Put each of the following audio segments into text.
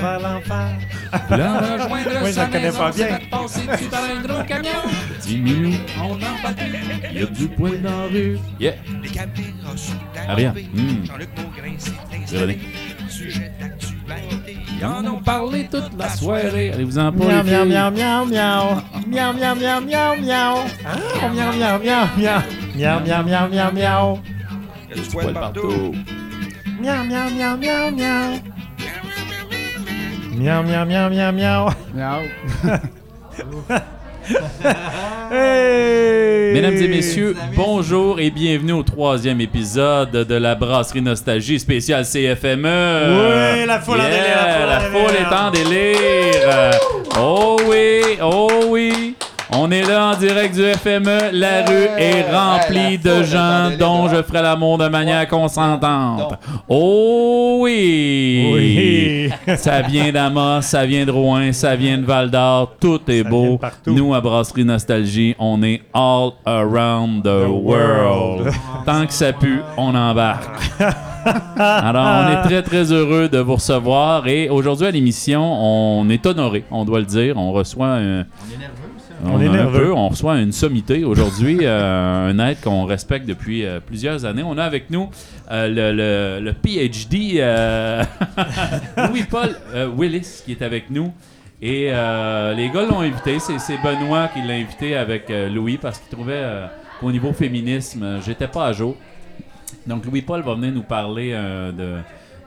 vers l'enfer. Voulant rejoindre Oui, je sa le connais maison, pas bien. passer dessus par un gros camion. 10 minutes, on en bat plus. Il y a du poing dans la rue. Yeah. Les caméras sont. Hmm. Jean-Luc Beaugrain s'est installé. Sujet d'actualité. Ils en ont parlé toute la soirée. Allez-vous-en pas, Miaou, les miaou, miaou, miaou, miaou. Miaou, miaou, miaou, miaou, miaou. Ah, miaou, miaou, miaou, miaou. Miaou, miaou, miaou, miaou, miaou. Il y a du Poil poil partout. Miaou, miaou, miaou, miaou, miaou. Miaou, miaou, miaou, miaou, miaou. Miaou. Hey! Mesdames et messieurs, bonjour et bienvenue au troisième épisode de la Brasserie Nostalgie spéciale CFME. Oui, la foule en Yeah, délire, la foule en la délire. foule est en délire. Oh oui, oh oui. On est là en direct du FME. La rue est remplie de gens dont je ferai l'amour de manière consentante. Donc. Oh oui. Oui. Ça vient d'Amos, ça vient de Rouen, ça vient de Val d'Or. Tout est beau. Nous, à Brasserie Nostalgie, on est all around the, world. world. Tant que ça pue, on embarque. Alors, on est très, très heureux de vous recevoir. Et aujourd'hui, à l'émission, on est honoré, on doit le dire. On reçoit un. On est nerveux. peu, on reçoit une sommité aujourd'hui, euh, un être qu'on respecte depuis euh, plusieurs années. On a avec nous euh, le, le- le PhD Louis-Paul Willis qui est avec nous. Et les gars l'ont invité. C'est, Benoît qui l'a invité avec Louis parce qu'il trouvait qu'au niveau féminisme, j'étais pas à jour. Donc Louis-Paul va venir nous parler de,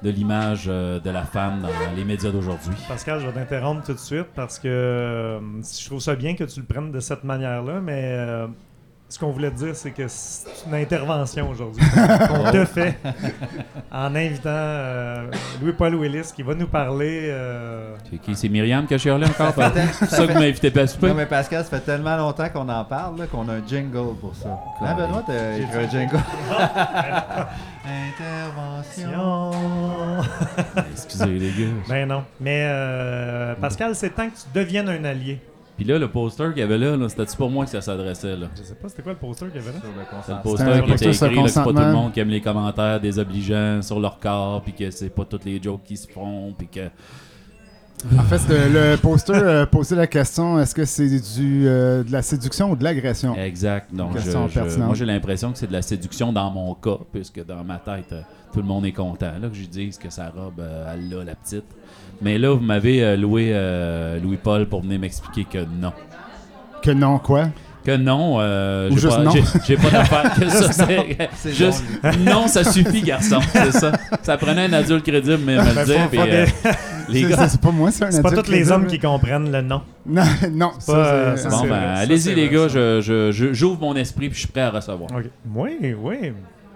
de l'image euh, de la femme dans les médias d'aujourd'hui. Pascal, je vais t'interrompre tout de suite parce que euh, je trouve ça bien que tu le prennes de cette manière-là, mais euh, ce qu'on voulait te dire, c'est que c'est une intervention aujourd'hui qu'on te fait en invitant euh, Louis-Paul Willis qui va nous parler. euh, C'est qui? C'est Myriam chialé encore? C'est ça que vous m'invitez pas à souper? Non, mais Pascal, ça fait tellement longtemps qu'on en parle là, qu'on a un jingle pour ça. Hein, Benoît, t'as écrit un jingle? Intervention. Excusez les gars. ben non. Mais euh, Pascal, c'est temps que tu deviennes un allié. Puis là, le poster qu'il y avait là, là c'était-tu pour moi que ça s'adressait? là? Je sais pas, c'était quoi le poster qu'il y avait là? Sur le C'est le poster qui était écrit là, que c'est pas tout le monde qui aime les commentaires désobligeants sur leur corps, puis que c'est pas toutes les jokes qui se font, puis que... En fait, le, le poster euh, posait la question est-ce que c'est du euh, de la séduction ou de l'agression? Exact. Donc, je- je- moi, j'ai l'impression que c'est de la séduction dans mon cas, puisque dans ma tête, euh, tout le monde est content. Là, que je dise que sa robe, euh, elle l'a, la petite. Mais là, vous m'avez euh, loué euh, Louis-Paul pour venir m'expliquer que non. Que non, quoi? Que non, euh, j'ai juste pas, non. j'ai- j'ai pas d'affaire que ça. c'est- C'est juste non, ça suffit, garçon. C'est ça. Ça prenait un adulte crédible, mais me le Ben, dire. puis, euh, les C'est- gars. c'est- C'est pas moi, c'est un C'est pas tous les hommes qui comprennent le nom. Non, non, pas, ça, euh, c'est- ça, Bon, c'est ben, vrai, ça, allez-y, c'est les vrai, gars. ça. je- je- je- J'ouvre mon esprit puis je suis prêt à recevoir. Ok. Oui, oui.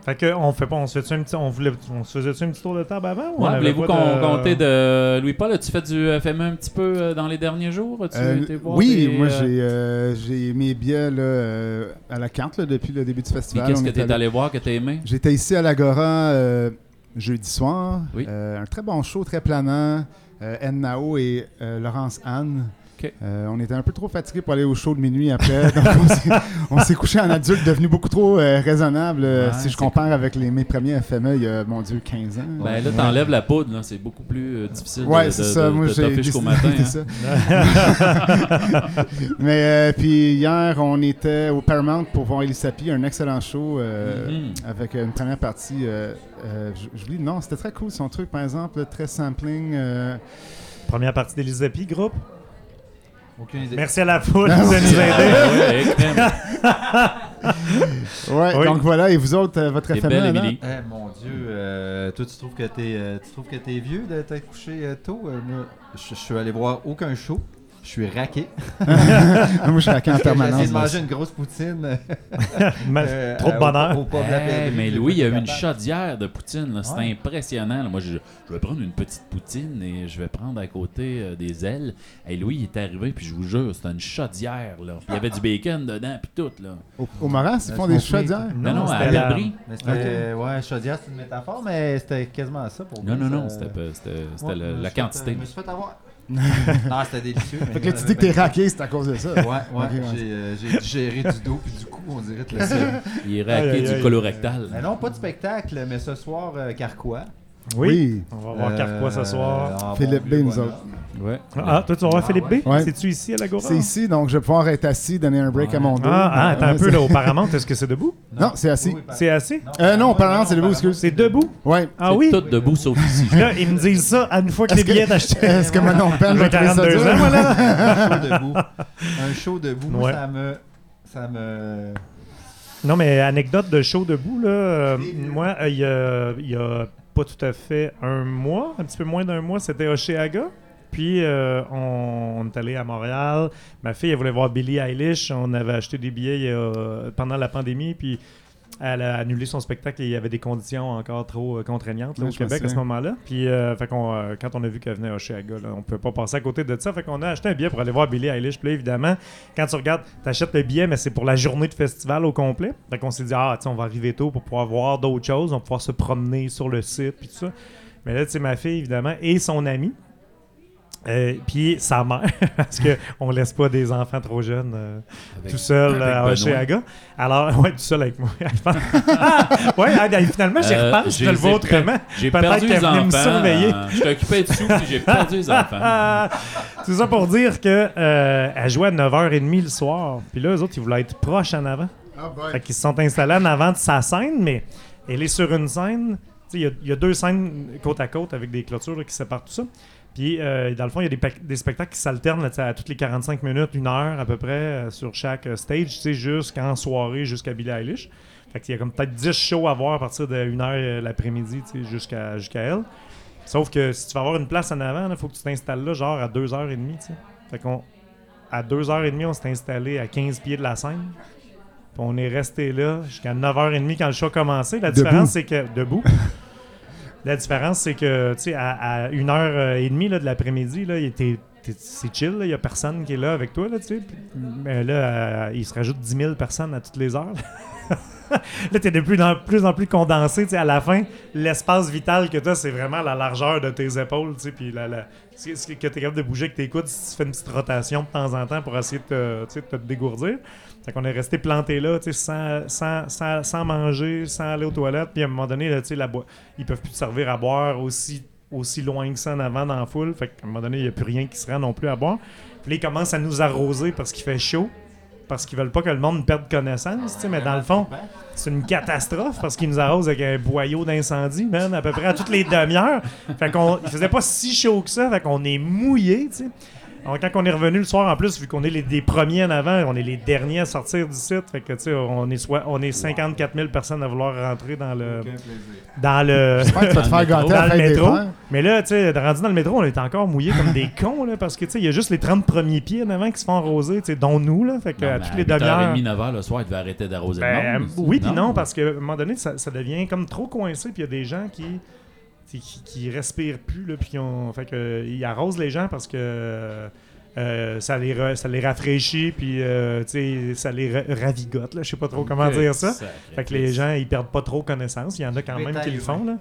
Fait que on fait pas, on se fait un petit, on voulait, on se faisait un petit tour de table avant ou Ouais, Voulez-vous pas qu'on de- compter de Louis-Paul? As-tu fait du FME un petit peu euh, dans les derniers jours? Euh, voir oui, des, moi euh, j'ai euh, j'ai mes billets là, euh, à la carte là, depuis le début du festival. qu'est-ce que t'es allé- allé voir que t'as aimé? J'étais ici à l'Agora euh, jeudi soir. Oui. Euh, un très bon show, très planant. Euh, Ed Nao et euh, Laurence Anne. Euh, on était un peu trop fatigués pour aller au show de minuit après. donc on s'est- couché en adulte, devenu beaucoup trop euh, raisonnable. euh, Ouais, si je compare avec les, mes premiers FME il y a, mon Dieu, 15 ans. Ben là, t'enlèves la poudre, là. C'est beaucoup plus euh, difficile de, Ouais, de, c'est de- ça. Moi, de j'ai toffer jusqu'au matin. hein. ça. Mais euh, puis hier, on était au Paramount pour voir Elisapi, un excellent show euh, Mhm. avec une première partie. Euh, euh, je- J'oublie le nom, c'était très cool son truc, par exemple, très sampling. euh, Première partie d'Elisapi, groupe? Aucune idée. Merci à la foule de nous aider. Ah ouais, Oui. donc voilà, et vous autres, euh, votre FME, belle? Émilie. Eh mon Dieu, euh, toi tu trouves que t'es euh, tu trouves que t'es vieux de t'être couché euh, tôt? Euh, moi, je suis allé voir aucun show. Je suis raqué. Moi, je suis raqué en J'ai essayé permanence. de manger une grosse poutine. Euh, trop de euh, bonheur. Au, au Hey, Perdrix, mais j'ai Louis, il y a eu une chaudière de poutine. là. C'était Ouais. impressionnant. là. Moi, je, je vais prendre une petite poutine et je vais prendre à côté euh, des ailes. Et Louis, il est arrivé, puis je vous jure, c'était une chaudière. Là. Puis il y avait du bacon dedans, puis tout. Là. Au, au ils Euh, font des chaudières? Non, non, à c'était la- Perdrix. Mais c'était, ouais, chaudière, c'est une métaphore, mais c'était quasiment ça pour Non, moi, non, non, c'était pas- c'était c'était Ouais, la, quantité. euh, Je me suis fait avoir. Non, c'était délicieux. mais Fait que là, tu dis que t'es pas- raqué, c'est à cause de ça. Ouais, ouais, j'ai, euh, digéré du dos puis du cou, on dirait. que le- Il est raqué du colorectal. mais non, pas de spectacle, mais ce soir, euh, Carquois. Oui. On va voir Euh, Carquois ce soir. ah, Philippe B, nous autres. Ouais. Ah, toi, tu vas voir Philippe B? Ouais. C'est-tu ici à l'Agora? C'est ici, donc je vais pouvoir être assis, donner un break à mon dos. Ah, ah, attends un peu, là, au Paramount, est-ce que c'est debout? Non, c'est assis. Oui, C'est assis? Euh, non, apparemment, c'est debout, excuse. C'est debout? Ouais. Ah C'est oui? tout debout sauf ici. Là, ils me disent ça à une fois que les billets d'acheter. Est-ce que Pen J'ai va trouver ça 42 dur? voilà. Un show debout. Un show debout, moi, ça me. Ça me. Non, mais anecdote de show debout, là. euh, moi, euh, il y, a, il y a pas tout à fait un mois, un petit peu moins d'un mois, c'était Oshéaga. Puis, euh, on, est allé à Montréal. Ma fille, elle voulait voir Billie Eilish. On avait acheté des billets a- pendant la pandémie. Puis, elle a annulé son spectacle et il y avait des conditions encore trop euh, contraignantes là, Ouais, au Québec à ce moment-là. Puis, euh, fait qu'on, euh, quand on a vu qu'elle venait à Oshéaga, là, on ne pouvait pas passer à côté de ça. Fait qu'on a acheté un billet pour aller voir Billie Eilish. Puis là, évidemment, quand tu regardes, tu achètes le billet, mais c'est pour la journée de festival au complet. Fait qu'on s'est dit, ah, on va arriver tôt pour pouvoir voir d'autres choses, on va pouvoir se promener sur le site, puis tout ça. Mais là, tu sais, ma fille, évidemment, et son ami, euh, puis sa mère, parce qu'on laisse pas des enfants trop jeunes euh, Avec- tout seul avec à. Oshéaga. Alors, ouais, tout seul avec moi. ouais, ah, ben, finalement, j'y Euh, repense, je j'ai- te le vois autrement. J'ai Peut-être perdu qu'elle les venait me enfants. surveiller. euh, Je t'occupais de sous, puis j'ai perdu les enfants. Ah, c'est ça pour dire que euh, elle jouait à 9h30 le soir. Puis là, eux autres, ils voulaient être proches en avant. Ah. Fait qu'ils se sont installés en avant de sa scène, mais elle est sur une scène. Il y, a- il y a deux scènes côte à côte avec des clôtures là, qui séparent tout ça. Puis, euh, dans le fond, il y a des, spectacles qui s'alternent à toutes les 45 minutes, une heure à peu près, euh, sur chaque euh, stage, tu sais, jusqu'en soirée, jusqu'à Billie Eilish. Fait qu'il y a comme peut-être 10 shows à voir à partir de 1 heure l'après-midi, tu sais, jusqu'à jusqu'à elle. Sauf que si tu veux avoir une place en avant, il faut que tu t'installes là, genre à 2h30, tu sais. Fait qu'on. À 2h30, on s'est installé à 15 pieds de la scène. Puis on est resté là jusqu'à 9h30 quand le show a commencé. La différence, c'est que. Debout. La différence, c'est que, tu sais, à, à 1h30 là, de l'après-midi, là, il était. t'es- C'est chill, il n'y a personne qui est là avec toi. Là, tu sais. Mais là, euh, il se rajoute 10 000 personnes à toutes les heures. là, tu es de plus en plus, en plus condensé. À la fin, l'espace vital que tu as, c'est vraiment la largeur de tes épaules. Puis la, la- ce que tu es capable de bouger avec tes coudes, si tu fais une petite rotation de temps en temps pour essayer de de te dégourdir. Fait qu'on est resté planté là, sans, sans, sans, sans manger, sans aller aux toilettes. Puis à un moment donné, là, la ils peuvent plus te servir à boire aussi, aussi loin que ça en avant dans la foule. Fait qu'à un moment donné, il n'y a plus rien qui se rend non plus à boire. Puis là, ils commencent à nous arroser parce qu'il fait chaud. Parce qu'ils veulent pas que le monde perde connaissance, mais dans le fond, c'est une catastrophe parce qu'ils nous arrosent avec un boyau d'incendie, man, à peu près à toutes les demi-heures. Fait qu'on faisait pas si chaud que ça, fait qu'on est mouillé, tu sais. Alors, quand on est revenu le soir, en plus, vu qu'on est les, des premiers en avant, on est les derniers à sortir du site, fait que, tu sais, on est, soit, on est 54 000 personnes à vouloir rentrer dans le... Dans le... J'espère que tu vas te Dans le faire métro. gâter à le des métro. Mais là, tu sais, rendu dans le métro, on est encore mouillés comme des cons, là, parce que, tu sais, il y a juste les 30 premiers pieds en avant qui se font arroser, tu sais, dont nous, là, fait que Non, à toutes les 8h30, demi-heures... 9h le soir, il devait arrêter d'arroser Ben, le monde. oui, puis non, parce qu'à un moment donné, ça, ça devient comme trop coincé, puis il y a des gens qui, qui, respirent plus, là, puis qui ont. Fait que, ils arrosent les gens parce que. euh, ça, les ça les rafraîchit, puis euh, tu sais, ça les ra- ravigote. Là. Je sais pas trop comment dire ça. Fait que les gens, ils perdent pas trop connaissance. Il y en a quand même qui le font. Là.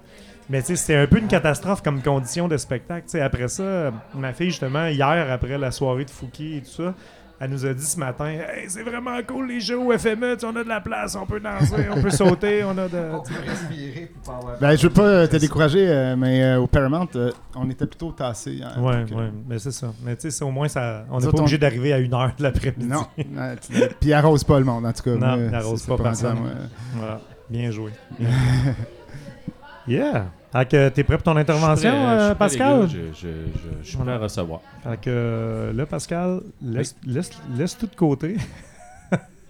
Mais tu sais, c'était un peu une catastrophe comme condition de spectacle. Tu sais, après ça, ma fille, justement, hier, après la soirée de Fouki et tout ça, elle nous a dit ce matin Hey, c'est vraiment cool les jeux au FME, on a de la place, on peut danser, on peut sauter, on a de. On peut respirer pour pas avoir. Ben, je veux pas euh, te décourager, euh, mais euh, au Paramount, euh, on était plutôt tassés. hier. Ouais, Donc, euh, ouais, mais c'est ça. Mais tu sais, c'est au moins, ça, on n'est pas on- obligé d'arriver à une heure de l'après-midi. Non. Ouais, Puis il arrose pas le monde, en tout cas. Non, arrose pas à personne. Voilà. Bien joué. Bien joué. yeah. Fait que t'es prêt pour ton intervention, euh, Pascal? Je, je, je, je suis prêt à recevoir. Fait que euh, là, Pascal, laisse, laisse, laisse tout de côté.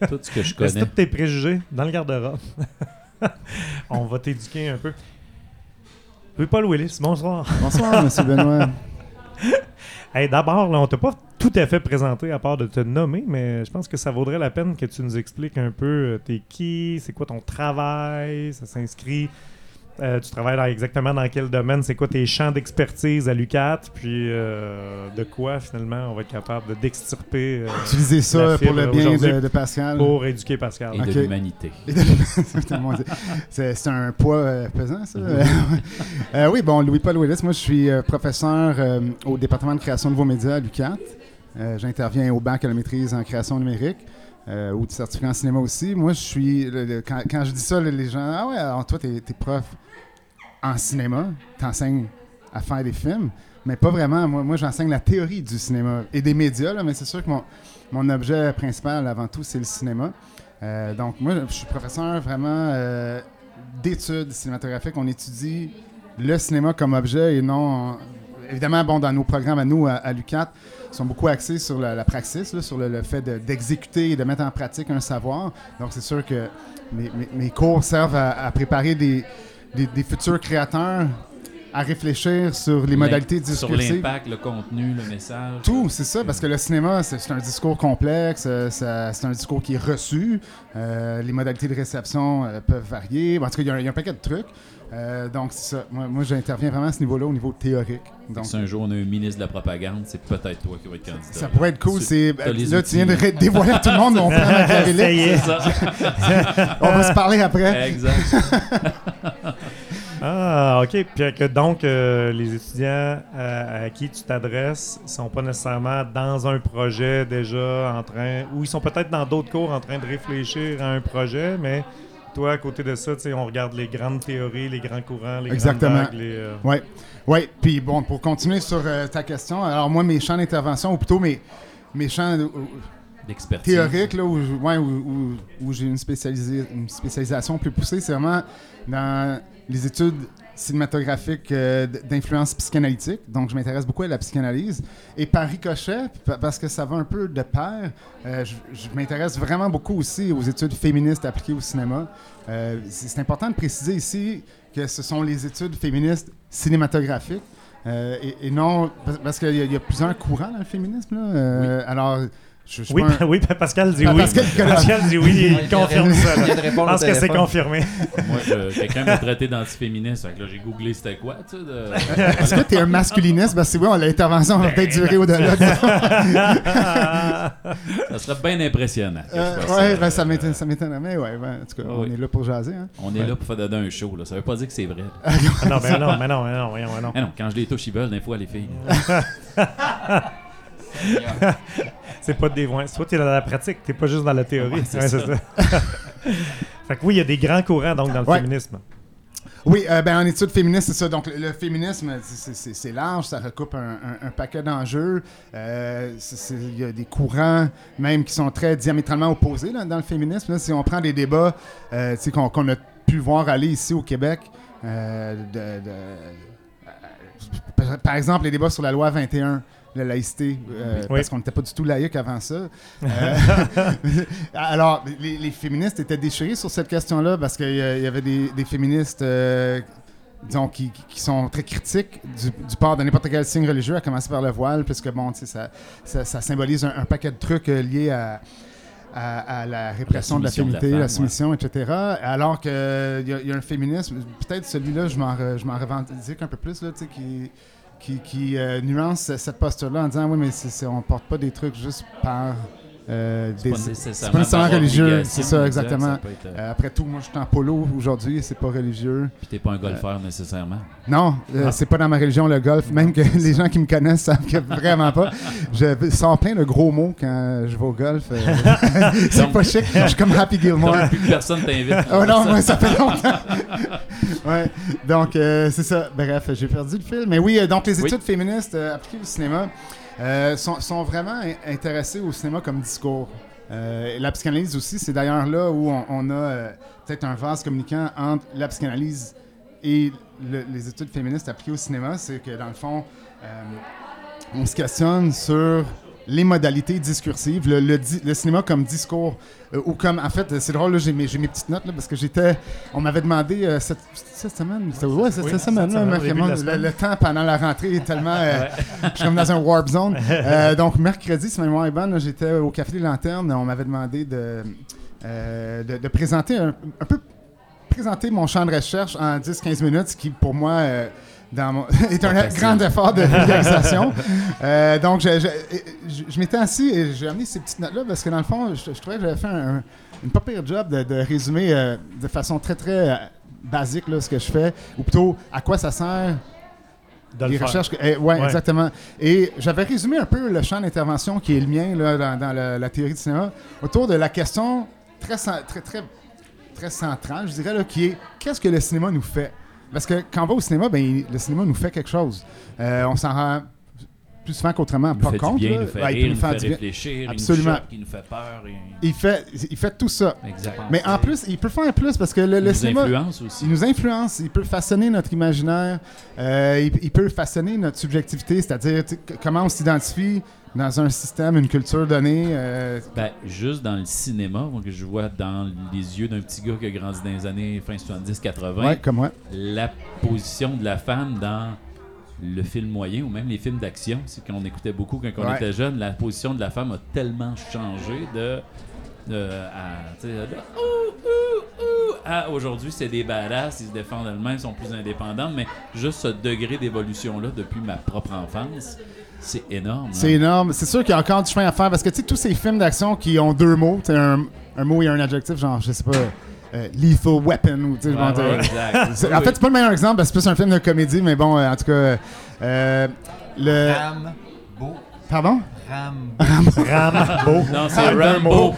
Tout ce que je Laisse connais. tous tes préjugés dans le garde-robe. On va t'éduquer un peu. Oui, Paul Willis, bonsoir. Bonsoir, monsieur Benoît. Hey, D'abord, là, on t'a pas tout à fait présenté à part de te nommer, mais je pense que ça vaudrait la peine que tu nous expliques un peu euh, t'es qui, c'est quoi ton travail, ça s'inscrit. Euh, tu travailles dans- exactement dans quel domaine, c'est quoi tes champs d'expertise à l'UCAT, puis euh, de quoi finalement on va être capable de d'extirper euh, Utilisez ça La pour le bien de, de Pascal. pour éduquer Pascal. Et de l'humanité. c'est un poids euh, pesant, ça. Euh, oui, bon, Louis-Paul Willis, moi, je suis euh, professeur euh, au département de création de nouveaux médias à l'UQAT. Euh, J'interviens au bac à la maîtrise en création numérique. euh, ou du certificat en cinéma aussi. Moi, je suis. le- le- quand, quand je dis ça, le- les gens. Ah ouais, alors toi, t'es es prof. en cinéma, t'enseignes à faire des films, mais pas vraiment. Moi, moi j'enseigne la théorie du cinéma et des médias, mais c'est sûr que mon, mon objet principal, avant tout, c'est le cinéma. Euh, donc, moi, je suis professeur vraiment euh, d'études cinématographiques. On étudie le cinéma comme objet et non. évidemment, bon, dans nos programmes à nous, à, à l'UCAT, sont beaucoup axés sur la, la praxis, sur le, fait de- d'exécuter et de mettre en pratique un savoir. Donc, c'est sûr que mes cours servent à, à préparer des, des- des futurs créateurs à réfléchir sur les modalités Sur discursives. l'impact, le contenu, le message. Tout, c'est ça, parce que le cinéma, c'est un discours complexe, euh, c'est un discours qui est reçu, euh, les modalités de réception euh, peuvent varier, en tout cas, il y a un- il y, a un paquet de trucs. Euh, donc, c'est ça. Moi, moi, j'interviens vraiment à ce niveau-là, au niveau théorique. Donc, Si un jour on a un ministre de la propagande, c'est peut-être toi qui vas être candidat. ça pourrait être cool. C'est, là, outils, tu viens de dévoiler à tout le monde mon plan Ça y Machiavélique. est. C'est ça. On va se parler après. exact. Ah, OK. Puis que donc, euh, les étudiants à, à qui tu t'adresses sont pas nécessairement dans un projet déjà en train, ou ils sont peut-être dans d'autres cours en train de réfléchir à un projet, mais toi, à côté de ça, tu sais, on regarde les grandes théories, les grands courants, les Exactement. grandes vagues, les, euh, Oui. Ouais. Puis bon, pour continuer sur euh, ta question, alors moi, mes champs d'intervention, ou plutôt mes, mes champs euh, L'expertise. théoriques, là, où, ouais, où, où- où j'ai une spécialisation plus poussée, c'est vraiment dans les études cinématographiques euh, d'influence psychanalytique. Donc, je m'intéresse beaucoup à la psychanalyse. Et par ricochet, pa- parce que ça va un peu de pair, euh, je, je m'intéresse vraiment beaucoup aussi aux études féministes appliquées au cinéma. Euh, c'est important de préciser ici que ce sont les études féministes cinématographiques. et, et non, parce- qu'il y, y a plusieurs courants dans le féminisme. Là. Alors, je, je suis Oui, pas un- oui, Pascal dit Pa- oui. Pascal Pascal dit oui, il confirme ça. Je pense que c'est confirmé. Moi, je- quelqu'un m'a traité d'antiféministe. Fait que là, j'ai googlé c'était quoi, tu sais. de- Est-ce que tu es un masculiniste? Parce que oui, l'intervention va peut-être durer au-delà de ça. Ça serait bien impressionnant. Euh, ben, ça m'étonne- ça m'étonnerait, mais ouais, ben, en tout cas, on est là pour jaser. Hein. On est là pour faire donner un show. Là. Ça veut pas dire que c'est vrai. Ah non, ben non, mais non, mais non, mais non, mais non. Ah non, quand je les touche, ils veulent, des fois, les filles. C'est pas des voix. Toi, t'es dans la pratique, t'es pas juste dans la théorie. Ouais, c'est Ouais, ça. fait que oui, il y a des grands courants donc dans le Ouais. féminisme. Oui, euh, ben, en études féministes, c'est ça. Donc, le, le féminisme, c'est- large, ça recoupe un, un- un paquet d'enjeux. Euh, Il y a des courants, même, qui sont très diamétralement opposés là, dans le féminisme. là. si on prend des débats euh, tu qu'on a pu voir aller ici au Québec, de- par exemple, les débats sur la loi 21, la laïcité, euh, Oui. parce qu'on n'était pas du tout laïque avant ça. Euh, alors, les, les féministes étaient déchirés sur cette question-là parce qu'il y, avait des, des féministes, euh, disons, qui, sont très critiques du, du port de n'importe quel signe religieux, à commencer par le voile, puisque bon, tu sais, ça, ça, ça symbolise un, un paquet de trucs euh, liés à, à, à la répression de la soumission de la féminité, la, soumission, etc. Alors qu'il y, y a un féminisme, peut-être celui-là, je m'en revendique un peu plus, là, tu sais, qui, qui, euh, nuance cette posture-là en disant oui, mais on porte pas des trucs juste par. Euh, C'est pas nécessairement, nécessairement religieux, c'est ça, exact, exactement. ça peut être, euh, Euh, après tout, moi je suis en polo aujourd'hui, c'est pas religieux. Puis t'es pas un golfeur nécessairement. Non, euh, Ah. c'est pas dans ma religion le golf, même que les gens qui me connaissent savent que vraiment pas. Je sors plein de gros mots quand je vais au golf. euh, c'est Donc- pas chic, je suis comme Happy Gilmore. Donc, plus personne t'invite. Oh non, moi, ça fait longtemps. ouais. Donc, euh, c'est ça. Bref, j'ai perdu le fil. Mais oui, euh, donc les Oui. études féministes euh, appliquées au cinéma euh, sont, vraiment in- intéressées au cinéma comme discours. Euh, la psychanalyse aussi, c'est d'ailleurs là où on, a euh, peut-être un vase communicant entre la psychanalyse et le- les études féministes appliquées au cinéma. C'est que dans le fond, on se questionne sur les modalités discursives, le, le di- le cinéma comme discours, euh, ou comme, en fait, c'est drôle, là, j'ai mes, petites notes, là, parce que j'étais, on m'avait demandé euh, cette, cette semaine, c'était- ouais, cette, Oui, cette semaine, là, le, temps pendant la rentrée est tellement, euh, je suis comme dans un warp zone. Donc, mercredi, si ma mémoire est bonne, là, j'étais au Café des Lanternes, on m'avait demandé de, de, de présenter un, un peu, présenter mon champ de recherche en 10-15 minutes, ce qui, pour moi, dans mon- est un grand effort de vulgarisation. Euh, donc, je, je, je- je m'étais assis et j'ai amené ces petites notes-là parce que, dans le fond, je, trouvais que j'avais fait un, une pas pire job de, de résumer euh, de façon très, très euh, basique là, ce que je fais, ou plutôt à quoi ça sert De les recherches. que- eh, ouais, Ouais. exactement. Et j'avais résumé un peu le champ d'intervention qui est le mien là, dans, dans la, la théorie du cinéma autour de la question très, très, très, très centrale, je dirais, là, qui est qu'est-ce que le cinéma nous fait? Parce que quand on va au cinéma, ben, le cinéma nous fait quelque chose. Euh, on s'en rend plus souvent qu'autrement pas fait du bien, il là. nous fait Ouais, il rire, peut il nous fait réfléchir, Absolument. il nous choque, il nous fait peur. Il, Il fait, il fait tout ça. Mais en plus, il peut faire plus parce que le, il le nous cinéma, influence aussi. il nous influence, il peut façonner notre imaginaire, euh, il, il peut façonner notre subjectivité, c'est-à-dire comment on s'identifie dans un système, une culture donnée. euh, Ben, juste dans le cinéma, moi, que je vois dans les yeux d'un petit gars qui a grandi dans les années fin 70-80, ouais, comme moi. la position de la femme dans le film moyen ou même les films d'action, c'est qu'on écoutait beaucoup quand on Ouais. était jeune, la position de la femme a tellement changé de, de, à, tu sais, de ouh, ouh, ouh, à aujourd'hui c'est des badass, ils se défendent elles-mêmes, ils sont plus indépendants, mais juste ce degré d'évolution-là depuis ma propre enfance, c'est énorme. C'est hein. énorme. C'est sûr qu'il y a encore du chemin à faire parce que tu sais, tous ces films d'action qui ont deux mots, un, un mot et un adjectif, genre, je sais pas, euh, Lethal Weapon ou tu sais, Ouais, bon, ouais, exact. Oui, En oui. fait, c'est pas le meilleur exemple parce que c'est plus un film de comédie, mais bon, euh, en tout cas, euh, le. Rambo. Pardon? Rambo. Rambo. non, c'est Ah,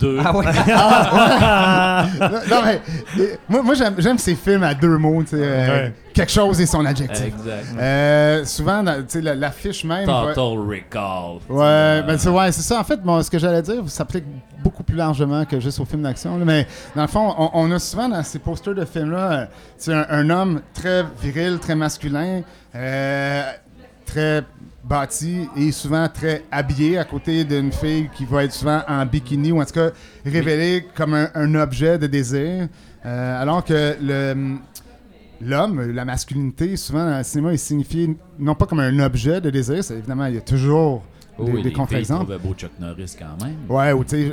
d'un Rambo mot. 2. Ah ouais. non, mais moi, moi j'aime, j'aime ces films à deux mots, tu sais, euh, Ouais. quelque chose et son adjectif. Exact. Euh, souvent, dans- tu sais, la- l'affiche même. va- Total Recall. Ouais, ben c'est ouais, c'est ça. En fait, bon, ce que j'allais dire ça s'applique beaucoup plus largement que juste aux films d'action. là. Mais dans le fond, on, on a souvent dans ces posters de films-là, euh, c'est un, un homme très viril, très masculin, euh, très bâti et souvent très habillé à côté d'une fille qui va être souvent en bikini ou en tout cas révélée comme un, un objet de désir. Euh, alors que le l'homme, la masculinité, souvent dans le cinéma, est signifié non pas comme un objet de désir, c'est évidemment, il y a toujours des, oui, des contre-exemples. beau Chuck Norris quand même. Ouais, ou tu sais.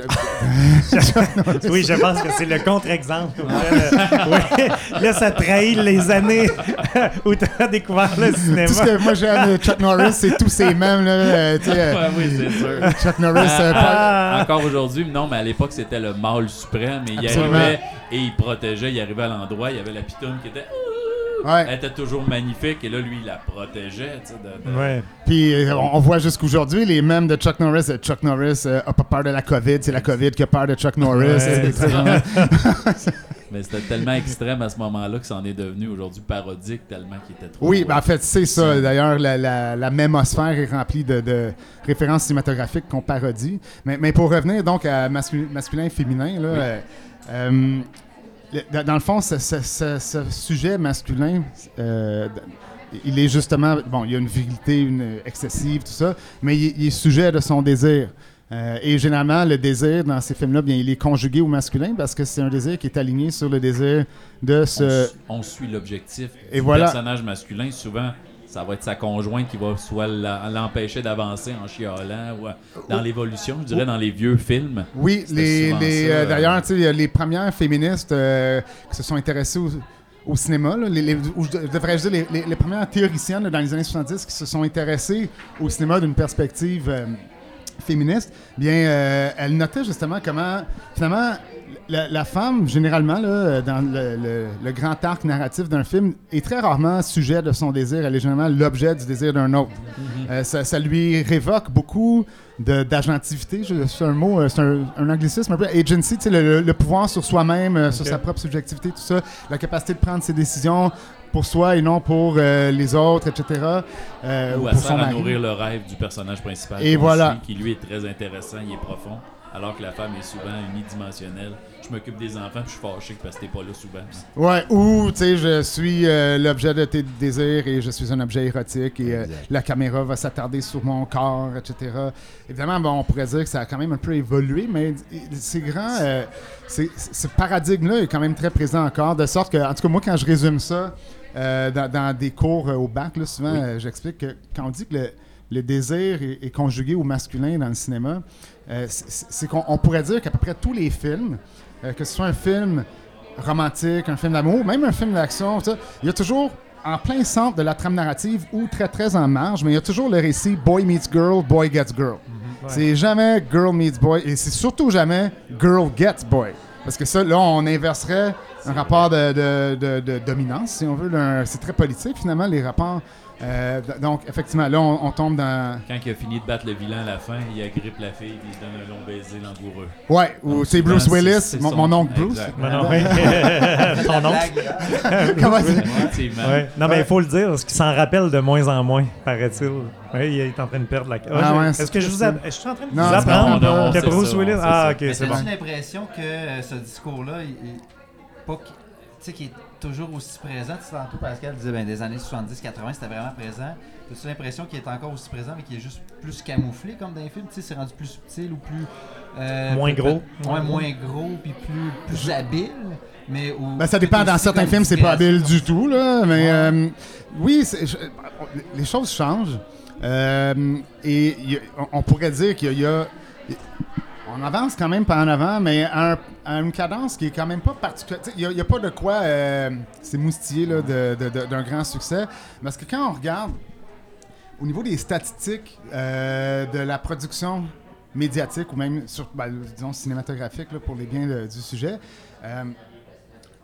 Oui, je pense que c'est le contre-exemple. oui. Là, ça trahit les années où tu as découvert le cinéma. tout ce que moi j'aime de Chuck Norris, c'est tous ces mêmes, là. euh, euh, Ouais, oui, c'est sûr. Chuck Norris, euh, pas- Ah. Encore aujourd'hui, non, mais à l'époque, c'était le mâle suprême. Et il arrivait et il protégeait. Il arrivait à l'endroit, il y avait la pitoune qui était. Ouais. Elle était toujours magnifique. Et là, lui, il la protégeait. tu sais, de- de- Ouais. Puis on, on voit jusqu'aujourd'hui les mêmes de Chuck Norris. euh, Chuck Norris euh, a pas peur de la COVID, c'est la COVID qui a peur de Chuck Norris. Ouais, Mais c'était tellement extrême à ce moment-là que c'en est devenu aujourd'hui parodique tellement qu'il était trop. Oui, ben en fait, c'est ça. D'ailleurs, la, la, la mémosphère est remplie de, de références cinématographiques qu'on parodie. Mais, mais pour revenir donc à mascu- masculin et féminin, là, euh, euh, dans, le fond, ce, ce- ce- ce sujet masculin, euh, il est justement. Bon, il y a une virilité une excessive, tout ça, mais il, il est sujet de son désir. Euh, et généralement, le désir dans ces films-là, bien, il est conjugué au masculin parce que c'est un désir qui est aligné sur le désir de ce. on suit l'objectif Et du voilà. personnage masculin. Souvent, ça va être sa conjointe qui va soit l'empêcher d'avancer en chialant ou euh, dans l'évolution, je dirais, dans les vieux films. Oui, les, les, euh, euh, d'ailleurs, les premières féministes euh, qui se sont intéressées au, au cinéma, là, les, les- ou je, devrais dire les, premières théoriciennes là, dans les années 70 qui se sont intéressées au cinéma d'une perspective euh, féministe, bien, elles notaient justement comment, finalement, la, la femme, généralement, là, dans le, le- le grand arc narratif d'un film, est très rarement sujet de son désir. Elle est généralement l'objet du désir d'un autre. Euh, ça, ça lui révoque beaucoup d'agentivité. C'est un mot, euh, c'est un, un anglicisme un peu. Agency, le, le- pouvoir sur soi-même, euh, sur sa propre subjectivité, tout ça. La capacité de prendre ses décisions pour soi et non pour euh, les autres, etc. euh, ou ou à pour son à nourrir le rêve du personnage principal. Et voilà. suit, qui lui est très intéressant, il est profond. Alors que la femme est souvent unidimensionnelle. Je m'occupe des enfants, puis je suis fâché parce que t'es pas là souvent. Puis Ouais, ou tu sais, je suis euh, l'objet de tes désirs et je suis un objet érotique et euh, la caméra va s'attarder sur mon corps, etc. Évidemment, bon, on pourrait dire que ça a quand même un peu évolué, mais c'est grand. euh, c'est- ce paradigme-là est quand même très présent encore, de sorte que, en tout cas, moi, quand je résume ça euh, dans, dans des cours euh, au bac, là, souvent, Oui. euh, j'explique que quand on dit que le, le désir est, est conjugué au masculin dans le cinéma, euh, c'est qu'on on pourrait dire qu'à peu près tous les films, euh, que ce soit un film romantique, un film d'amour, même un film d'action, il y a toujours en plein centre de la trame narrative ou très très en marge, mais il y a toujours le récit boy meets girl, boy gets girl. C'est jamais girl meets boy et c'est surtout jamais girl gets boy. Parce que ça, là, on inverserait un rapport de, de- de- de dominance, si on veut. C'est très politique, finalement, les rapports Euh, donc, effectivement, là, on, on tombe dans. Quand il a fini de battre le vilain à la fin, il agrippe la fille et il se donne un long baiser langoureux. Ouais, ou c'est Bruce Willis, mon, son- mon oncle Bruce. Ton oncle. Comment c'est-. Ouais. Non, mais Ouais. il faut le dire, parce qu'il s'en rappelle de moins en moins, paraît-il. Ouais, il est en train de perdre la. Ah, Ah ouais, Est-ce c'est que je vous ça. app- Est-ce que je suis en train de vous apprendre non, que Bruce ça, Willis. Ah, ok, c'est bon. t'as-tu l'impression que euh, ce discours-là, il, pas qu'il- tu sais, qu'il est toujours aussi présent? Tu sais, tantôt, Pascal disait ben, des années 70-80, c'était vraiment présent. T'as-tu l'impression qu'il est encore aussi présent, mais qu'il est juste plus camouflé comme dans les films? Tu sais, c'est rendu plus subtil ou plus. euh, Moins gros. Ouais, moins gros, puis plus, plus habile. Mais où- Ben, ça dépend. Dans certains films, c'est pas habile du tout, là. Mais Ouais. euh, oui, je- les choses changent. Euh, et on, pourrait dire qu'il y a-. On avance quand même pas en avant, mais à, un- une cadence qui est quand même pas particulière. Il n'y a, pas de quoi euh, s'émoustiller là, de- d'un grand succès. Parce que quand on regarde au niveau des statistiques euh, de la production médiatique ou même sur, ben, disons cinématographique pour les biens du sujet,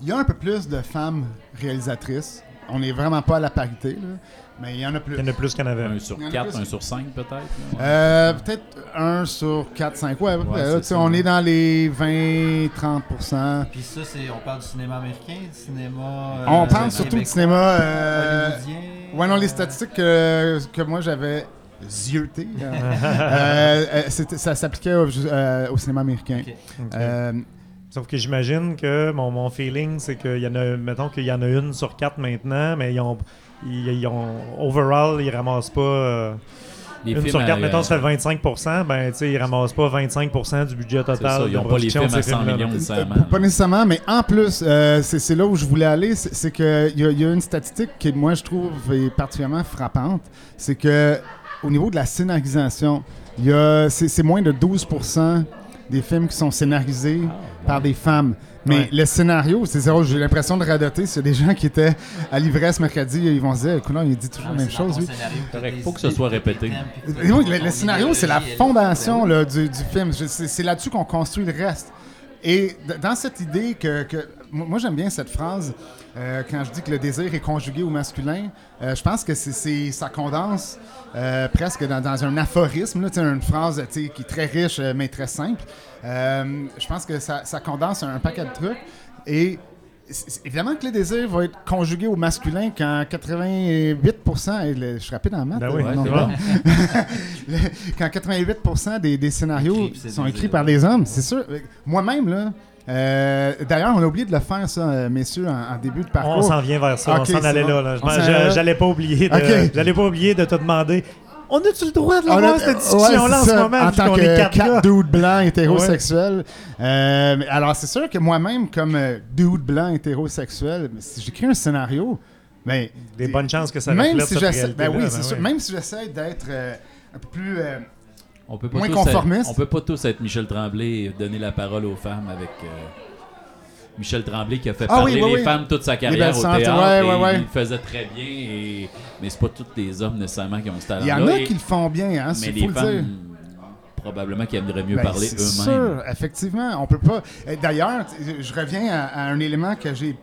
il y a un peu plus de femmes réalisatrices. On n'est vraiment pas à la parité, là, mais il y en a plus. Il y en a plus qu'en avait. Un sur Il y en a 4, plus. un sur 5 peut-être. Euh, Peut-être un sur 4, 5. Ouais, on est dans les 20-30% Puis ça, c'est, on parle du cinéma américain, du cinéma. euh, On parle surtout du cinéma. euh, hollywoodien. Ouais, non, les statistiques que, que moi j'avais zioutées, euh, ça s'appliquait au, euh, au cinéma américain. Euh, Sauf que j'imagine que mon, mon feeling, c'est qu'il y en a, mettons qu'il y en a une sur quatre maintenant, mais ils ont, ils, ils ont overall, ils ramassent pas. euh, Les une films sur quatre, à- mettons, ça fait 25%, ben, tu sais, ils ramassent pas 25% du budget total. ça, ils n'ont pas les films de à ces 100 films-là. millions Euh, nécessairement. Pas nécessairement, mais en plus, euh, c'est là où je voulais aller, c'est c'est que il y, a- y a une statistique qui, moi, je trouve est particulièrement frappante, c'est que au niveau de la scénarisation, il y a- c'est c'est moins de 12% des films qui sont scénarisés par des femmes. Mais Ouais. le scénario, c'est zéro. J'ai l'impression de radoter. A des gens qui étaient à l'ivresse mercredi, ils vont se dire, écoute, là, il dit toujours Ah, la même c'est chose, scénario t'as faut que ce soit répété. oui, le, le scénario, c'est la fondation oui. là, du, du film. C'est c'est là-dessus qu'on construit le reste. Et dans cette idée que, moi j'aime bien cette phrase euh, quand je dis que le désir est conjugué au masculin. euh, je pense que c'est- ça condense euh, presque dans, un aphorisme, là, une phrase qui est très riche mais très simple. Je pense que ça, ça condense un, paquet de trucs. Et évidemment que le désir va être conjugué au masculin quand 88%, et le- je suis rapide en maths, Ben euh, oui, non, c'est non. bon. Le- quand 88% des, des scénarios sont écrits par des hommes, c'est sûr. Moi-même, là, euh, d'ailleurs, on a oublié de le faire, ça, euh, messieurs, en, en début de On parcours. s'en vient vers ça, on s'en c'est allait bon. là. On. J'allais pas oublier de, j'allais pas oublier de te demander. On a-tu le droit de l'avoir cette ouais, discussion-là en ce moment en tant que quatre quatre dudes blancs hétérosexuels. Euh, alors, c'est sûr que moi-même, comme euh, dude blanc hétérosexuel, si j'écris un scénario, ben, Des bonnes chances que ça même si cette j'essaie, ben oui, ben c'est oui. Même si j'essaie d'être euh, un peu plus euh, On peut pas Moins tous conformiste. Être, on peut pas tous être Michel Tremblay et donner la parole aux femmes avec euh, Michel Tremblay qui a fait Ah parler oui, oui, les oui. femmes toute sa carrière au théâtre ouais, et ouais, ouais. il le faisait très bien et mais c'est pas tous les hommes nécessairement qui ont ce talent Il y en a qui le font bien, hein, les faut le dire. femmes probablement qui aimeraient mieux Ben, parler c'est eux-mêmes. sûr, effectivement, on peut pas. D'ailleurs, je reviens à, à un élément que j'ai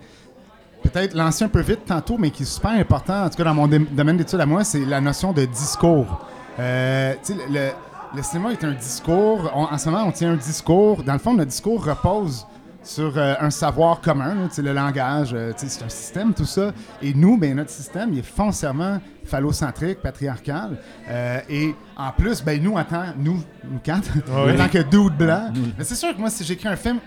peut-être lancé un peu vite tantôt, mais qui est super important, en tout cas dans mon domaine d'études à moi, c'est la notion de discours. Euh, le, le cinéma est un discours. On- en ce moment, on tient un discours. Dans le fond, notre discours repose sur euh, un savoir commun, sais, le langage, euh, c'est un système, tout ça. Et nous, ben, notre système, il est foncièrement phallocentrique, patriarcal. Euh, et en plus, ben, nous, en tant, nous, nous quatre, Ouais. en tant que dude blanc, mais c'est sûr que moi, si j'écris un film,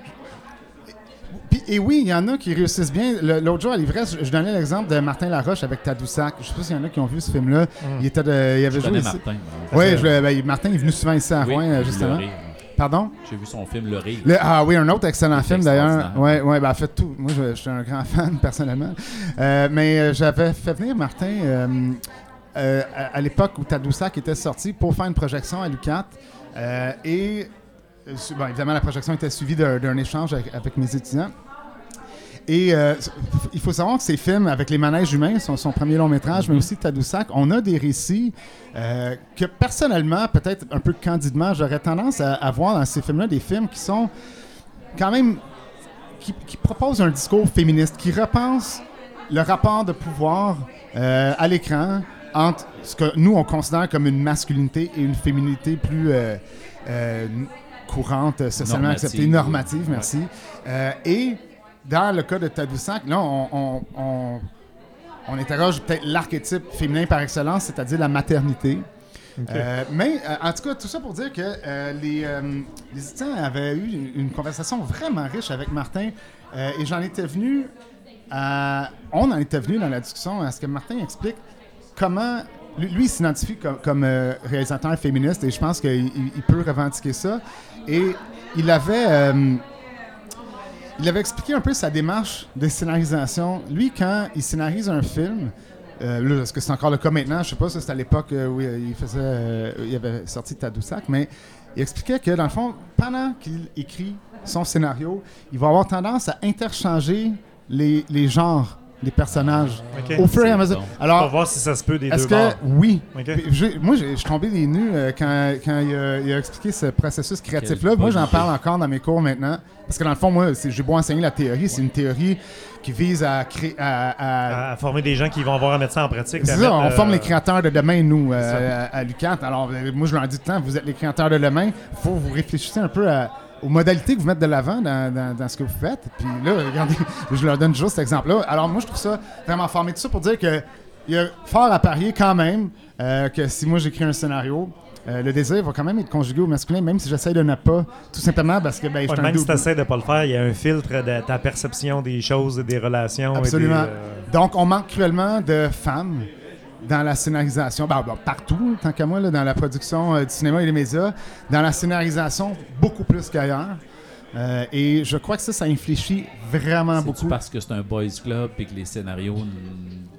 et oui, il y en a qui réussissent bien. L'autre jour, à l'ivresse, je, je donnais l'exemple de Martin Laroche avec Tadoussac. Je sais pas s'il y en a qui ont vu ce film-là. Il, était de- il avait Je joué. Martin. Oui, moi. je le- ben, Martin est venu souvent ici à Oui, Rouen, justement. Pardon? J'ai vu son film Le Rire. Le- ah oui, un autre excellent film d'ailleurs. extraordinaire. Ouais, ben en fait tout. Moi, je, je suis un grand fan personnellement. Euh, mais euh, j'avais fait venir Martin euh, à, à l'époque où Tadoussac était sorti pour faire une projection à l'UQAT. Euh, et bon, évidemment, la projection était suivie d'un d'un échange avec, avec mes étudiants. Et euh, il faut savoir que ces films, avec les manèges humains, son, son premier long métrage, mais aussi Tadoussac, on a des récits euh, que personnellement, peut-être un peu candidement, j'aurais tendance à, à voir dans ces films-là des films qui sont quand même qui, qui proposent un discours féministe, qui repense le rapport de pouvoir euh, à l'écran, entre ce que nous, on considère comme une masculinité et une féminité plus euh, euh, courante, socialement Normative. acceptée, normative, merci. Et dans le cas de Tadoussac, là, on, on, on, on interroge peut-être l'archétype féminin par excellence, c'est-à-dire la maternité. Euh, mais euh, en tout cas, tout ça pour dire que euh, les, les étudiants avaient eu une, une conversation vraiment riche avec Martin et j'en étais venu à- On en était venu dans la discussion à ce que Martin explique comment. Lui, lui, s'identifie comme, comme, réalisateur féministe et je pense qu'il il- il peut revendiquer ça. Et il avait. Il avait expliqué un peu sa démarche de scénarisation. Lui, quand il scénarise un film, euh, est-ce que c'est encore le cas maintenant? Je sais pas, ça c'était à l'époque euh, où il faisait, euh, il avait sorti Tadoussac, mais il expliquait que dans le fond, pendant qu'il écrit son scénario, il va avoir tendance à interchanger les genres des personnages au fur et à mesure. bon. On va Alors, voir si ça se peut des est-ce deux bords. que oui? Moi, j'ai- je suis tombé des nues euh, quand, quand il, a, il a expliqué ce processus créatif-là. Moi, j'en parle encore dans mes cours maintenant. Parce que dans le fond, moi, j'ai beau enseigner la théorie. C'est une théorie qui vise à créer. À, à- À former des gens qui vont avoir à mettre ça en pratique. c'est ça, mettre, on euh, forme les créateurs de demain, nous, euh, à, à. Alors, euh, moi, je leur dis tout le temps, vous êtes les créateurs de demain. Il faut que vous réfléchissiez un peu à- aux modalités que vous mettez de l'avant dans, dans- dans ce que vous faites. Puis là, regardez, je leur donne juste cet exemple-là. Alors, moi, je trouve ça vraiment formé. Tout ça pour dire que il y a fort à parier quand même euh, que si moi, j'écris un scénario, euh, le désir va quand même être conjugué au masculin, même si j'essaie de ne pas. Tout simplement parce que ben, je même si tu essaies de pas le faire, il y a un filtre de ta perception des choses et des relations. et Absolument. des, euh, Donc, on manque cruellement de femmes dans la scénarisation, ben, ben, partout, tant qu'à moi, là, dans la production euh, du cinéma et des médias, dans la scénarisation, beaucoup plus qu'ailleurs. Euh, et je crois que ça, ça infléchit vraiment beaucoup. parce que c'est un boys club et que les scénarios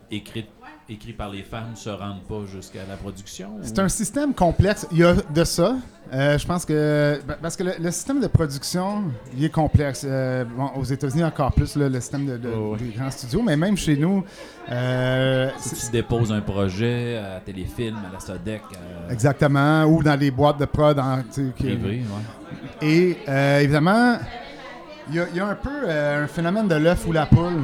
écrits, écrits par les femmes se rendent pas jusqu'à la production? C'est ou- un système complexe. Il y a de ça. Euh, je pense que. Parce que le, le système de production, il est complexe. Euh, bon, aux États-Unis, encore plus, là, le système de, de- Oh, des grands studios, mais même chez nous, euh, Si tu déposes un projet à Téléfilm, à la Sodec, exactement, ou dans les boîtes de prod en, privé, ouais. Et euh, évidemment, il y, a- il y a un peu un phénomène de l'œuf ou la poule.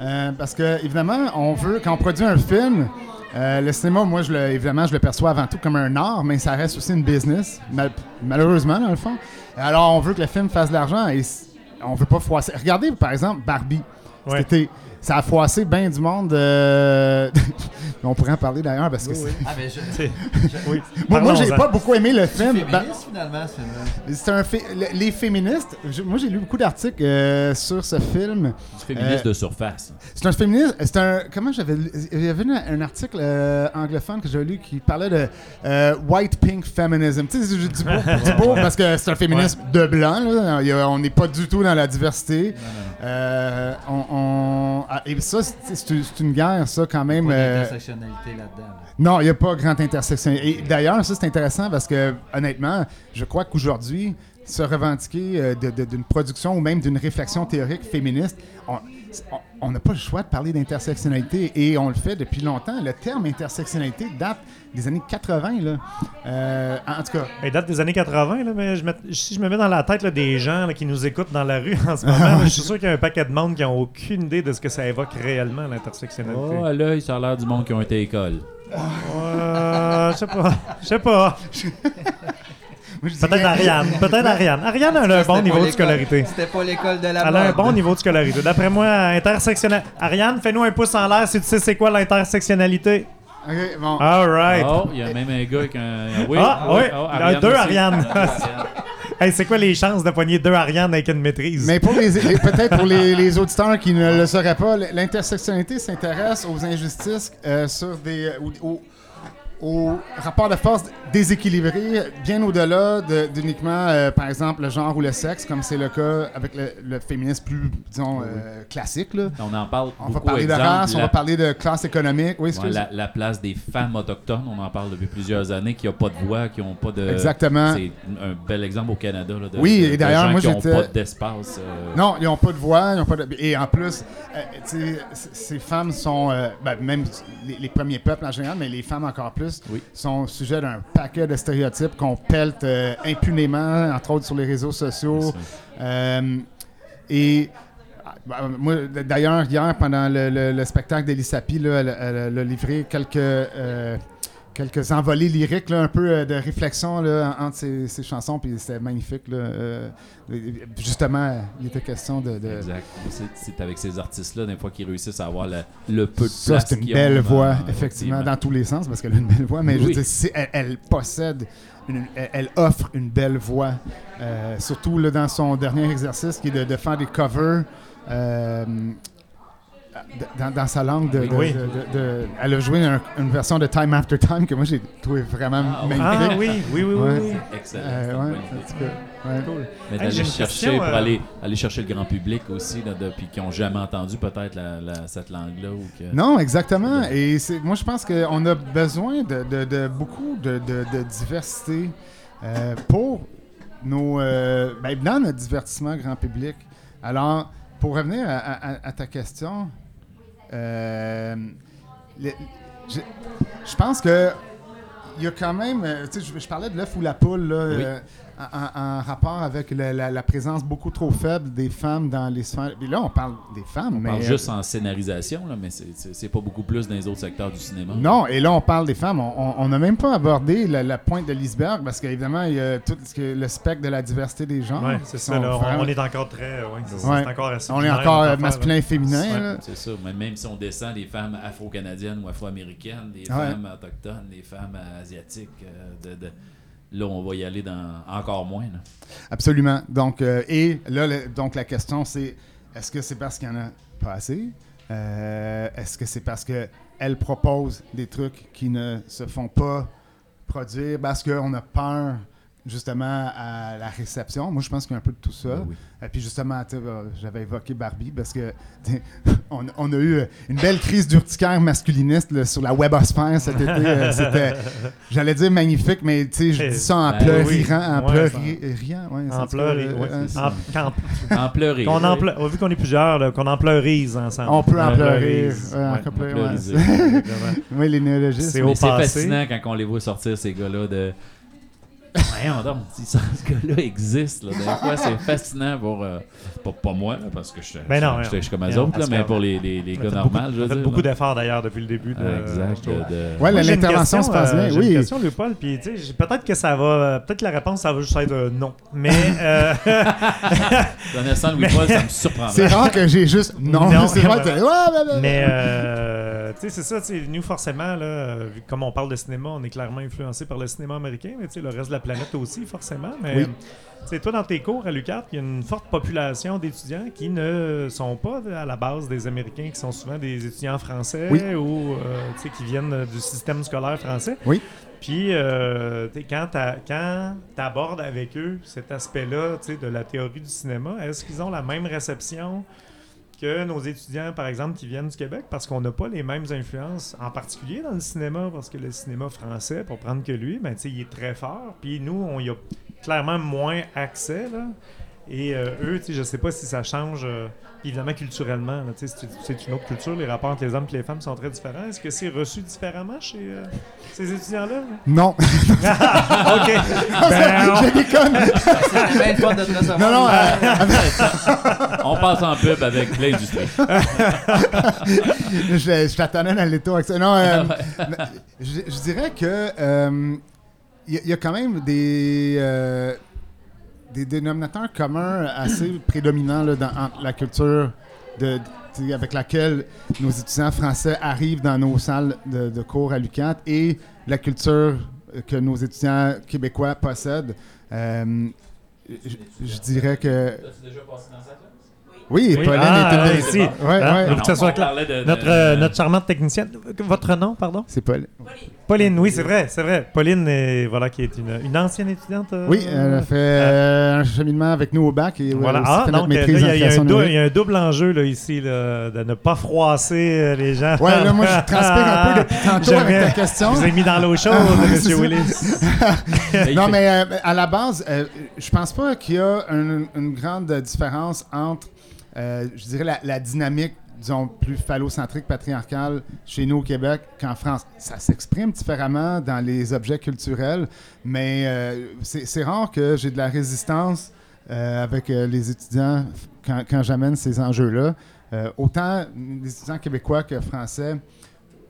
Euh, parce que, évidemment, on veut, quand on produit un film, euh, le cinéma, moi, je le, évidemment, je le perçois avant tout comme un art, mais ça reste aussi une business, mal- malheureusement, dans le fond. Alors, on veut que le film fasse de l'argent et on veut pas froisser. Regardez, par exemple, Barbie. Ouais. Ça a froissé bien du monde. euh, on pourrait en parler d'ailleurs parce que c'est- Ah, ben, je, c'est- je- oui. Moi, moi, j'ai pas beaucoup aimé le c'est film. Ben- féministe, finalement, ce film-là? c'est un le- les féministes. je- moi, j'ai lu beaucoup d'articles euh, sur ce film. Du féministe Euh, de surface. C'est un féministe. C'est un. Comment j'avais. lu- Il y avait un, un article euh, anglophone que j'ai lu qui parlait de euh, white pink feminism. Tu sais, je dis beau, du beau parce que c'est un féminisme de blanc. là. A- on n'est pas du tout dans la diversité. Euh, on, on- et ça, c'est une guerre, ça, quand même. Pas euh, d'intersectionnalité là-dedans. là. non, il n'y a pas grande intersection. Et d'ailleurs, ça c'est intéressant parce que, honnêtement, je crois qu'aujourd'hui, se revendiquer euh, d'une production ou même d'une réflexion théorique féministe, on on- n'a pas le choix de parler d'intersectionnalité et on le fait depuis longtemps. Le terme intersectionnalité date des années 80. Là. Euh, en tout cas, Elle date des années 80, là, mais je me- si je me mets dans la tête là, des gens là, qui nous écoutent dans la rue en ce moment, là, je suis sûr qu'il y a un paquet de monde qui n'ont aucune idée de ce que ça évoque réellement, l'intersectionnalité. Oh, à l'œil, ça a l'air du monde qui ont été à l'école. Euh, je sais pas. Je sais pas. Peut-être. Ariane. Peut-être Ariane. Ariane a un bon niveau de scolarité. C'était pas l'école de la Elle a un bon niveau de scolarité. D'après moi, intersectionnel. Ariane, fais-nous un pouce en l'air si tu sais c'est quoi l'intersectionnalité. Ok, bon. All right. Oh, il y a même un gars avec un. Oui, Ah, oui. oh, Il y a deux aussi. Ariane. Deux Ariane. Hey, c'est quoi les chances de poigner deux Ariane avec une maîtrise? Mais pour les, peut-être pour les, les auditeurs qui ne le sauraient pas, l'intersectionnalité s'intéresse aux injustices euh, sur des au rapport de force déséquilibré, bien au-delà de- d'uniquement, euh, par exemple, le genre ou le sexe, comme c'est le cas avec le, le féminisme plus, disons, euh, classique. là. On en parle On va parler de race, on va parler de classe économique. Oui, Ouais, la, la place des femmes autochtones, on en parle depuis plusieurs années, qui n'ont pas de voix, qui n'ont pas de. Exactement. C'est un bel exemple au Canada. Là, de, Oui, de- et d'ailleurs, moi, j'étais- pas d'espace. euh, Non, ils n'ont pas de voix, ils ont pas de... Et en plus, ces femmes sont, ben, même les, les premiers peuples en général, mais les femmes encore plus, Oui. sont sujets d'un paquet de stéréotypes qu'on pelte euh, impunément, entre autres sur les réseaux sociaux. Euh, et bah, moi, d'ailleurs, hier, pendant le, le- le spectacle d'Elisapi, elle, elle- elle a livré quelques, euh, quelques envolées lyriques, là, un peu euh, de réflexion là, en- entre ses, ses chansons, puis c'était magnifique. là. Euh, justement, il était question de. de- Exact. C'est- avec ces artistes-là, des fois, qu'ils réussissent à avoir le, le peu de Ça, place c'est une belle ont, voix, euh, effectivement, dans tous les sens, parce qu'elle a une belle voix, mais je veux dire, elle, elle possède, une- elle, offre une belle voix, euh, surtout là, dans son dernier exercice qui est de, de faire des covers. euh, dans, dans sa langue, de, de- Oui. de- de- de- elle a joué un- une version de Time After Time que moi j'ai trouvé vraiment Ah, oui. magnifique. Ah oui, oui, oui, oui. Ouais. oui. Excellent. Euh, ouais, en ouais. Mais d'aller chercher question, pour euh, aller, aller chercher le grand public aussi, là, de- puis qui n'ont jamais entendu peut-être la- la- cette langue-là. ou que... Non, exactement. Et c'est, moi, je pense qu'on a besoin de, de- de beaucoup de, de- de diversité euh, pour nos, euh, ben, dans notre divertissement grand public. Alors, pour revenir à, à- à ta question, euh, le- je, je pense que il y a quand même, euh, tu sais, je, je parlais de l'œuf ou la poule, là, Oui. euh, en, rapport avec la, la présence beaucoup trop faible des femmes dans les sphères. Et là, on parle des femmes, On mais parle euh, juste en scénarisation, là, mais c'est- pas beaucoup plus dans les autres secteurs du cinéma. Non, et là, on parle des femmes. On n'a même pas abordé la, la pointe de l'iceberg parce qu'évidemment, il y a tout ce que- le spectre de la diversité des genres. Ouais, c'est ça. là, on, est encore très. Ouais, c'est ça, Ouais. encore assez on est encore euh, affaire, masculin et féminin. Ouais. C'est ça. Mais même si on descend des femmes afro-canadiennes ou afro-américaines, des Ouais. femmes autochtones, des femmes euh, asiatiques, euh, de, de- là, on va y aller dans encore moins. Absolument. Donc, euh, et là, donc la question, c'est est-ce que c'est parce qu'il n'y en a pas assez? Euh, Est-ce que c'est parce qu'elle propose des trucs qui ne se font pas produire parce qu'on a peur justement à la réception. Moi, je pense qu'il y a un peu de tout ça. Ben oui. Et puis justement, euh, j'avais évoqué Barbie parce que on, on a eu euh, une belle crise d'urticaire masculiniste là, sur la webosphère cet été. euh, C'était, j'allais dire magnifique, mais tu sais, je dis ça en ben pleurant, oui. en Ouais, pleurant, ouais, En euh, ouais, euh, en- quand- En pleurer. pleure- vu qu'on est plusieurs, là, qu'on en pleurise ensemble. On peut en Euh, pleurer. pleurer. Oui, les néologistes. C'est Mais au c'est passé. fascinant quand on les voit sortir, ces gars-là, de. Voyons donc, si ce gars-là existe, là, des fois, c'est fascinant pour. euh, pas, pas moi, là, parce que je Ben suis comme eux autres, là, parce mais pour les, les, les gars normaux, on a fait beaucoup d'efforts d'ailleurs depuis le début. De, Ah, exact. de- de- Ouais, l'intervention se passe euh, bien. j'ai Oui. une question, Paul, puis tu sais, j'ai- peut-être que ça va, euh, peut-être que la réponse ça va juste être euh, non. Mais euh, Connaissant Louis-Paul, ça me surprendrait. C'est rare que j'ai juste. Non, Non, c'est vrai. Mais, tu sais, c'est ça, tu sais, nous, forcément, là, comme on parle de cinéma, on est clairement influencé par le cinéma américain, mais tu sais, le reste de la planète aussi, forcément. Mais, Oui. euh, sais, toi, dans tes cours à l'UQAT, il y a une forte population d'étudiants qui ne sont pas à la base des Américains, qui sont souvent des étudiants français Oui. ou, euh, qui viennent du système scolaire français. Oui. Puis, euh, quand tu abordes avec eux cet aspect-là de la théorie du cinéma, est-ce qu'ils ont la même réception que nos étudiants, par exemple, qui viennent du Québec, parce qu'on n'a pas les mêmes influences, en particulier dans le cinéma, parce que le cinéma français, pour prendre que lui, ben, il est très fort, puis nous, on y a clairement moins accès, là. Et euh, eux, tu sais, je sais pas si ça change, euh, évidemment, culturellement, là, tu sais, c'est c'est une autre culture, les rapports entre les hommes et les femmes sont très différents. Est-ce que c'est reçu différemment chez euh, ces étudiants-là? Non. OK. Ben, je déconne. C'est de recevoir. Non, non. euh, On passe en pub avec l'industrie. je, je t'attendais dans l'étau avec ça. Non, euh, je, je dirais que euh, il y, a- il y a quand même des, euh, des dénominateurs communs assez prédominants dans entre la culture avec laquelle nos étudiants français arrivent dans nos salles de, cours à l'UQAT et la culture que nos étudiants québécois possèdent. Euh, je, je dirais que oui, Oui, Pauline ah, est une ah, des- ici. Ouais, Hein? ouais. Faut que ça soit clair. parlait de- de- Notre, euh, notre charmante technicienne. Votre nom, pardon? C'est Pauline. Pauline, oui, c'est vrai, c'est vrai. Pauline, est, voilà, qui est une, une ancienne étudiante. euh, Oui, elle a fait euh, un cheminement avec nous au bac et Voilà. Ah, donc il y, a- en il y a un création dou- il numérique. y a un double enjeu là, ici, là, de ne pas froisser euh, les gens. Ouais, là, moi, je transpire un peu depuis tantôt avec ta question. Je vous ai mis dans l'eau chaude, Ah, M. Willis. Non, mais euh, à la base, euh, je pense pas qu'il y a un- une grande différence entre, euh, je dirais, la, la dynamique, disons, plus phallocentrique, patriarcale chez nous au Québec qu'en France. Ça s'exprime différemment dans les objets culturels, mais euh, c'est rare que j'ai de la résistance euh, avec les étudiants quand, quand j'amène ces enjeux-là. Autant les étudiants québécois que français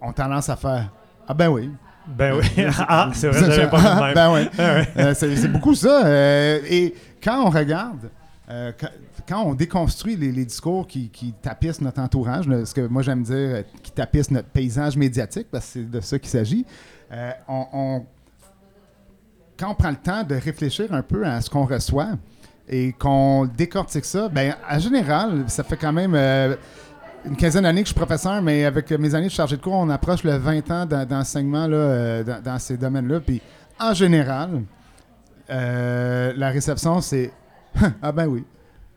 ont tendance à faire Ah ben oui. Ben oui. ah, c'est vrai, j'avais pas de même. ben oui. Ah ouais. Euh, c'est c'est beaucoup ça. euh, et quand on regarde, euh, quand, on déconstruit les, discours qui, tapissent notre entourage, ce que moi j'aime dire, euh, qui tapissent notre paysage médiatique, parce que c'est de ça qu'il s'agit, euh, quand on prend le temps de réfléchir un peu à ce qu'on reçoit et qu'on décortique ça, ben en général, ça fait quand même euh, une quinzaine d'années que je suis professeur, mais avec mes années de chargé de cours, on approche le 20 ans d'en- d'enseignement dans ces domaines-là. Puis en général, euh, la réception, c'est Ah ben oui.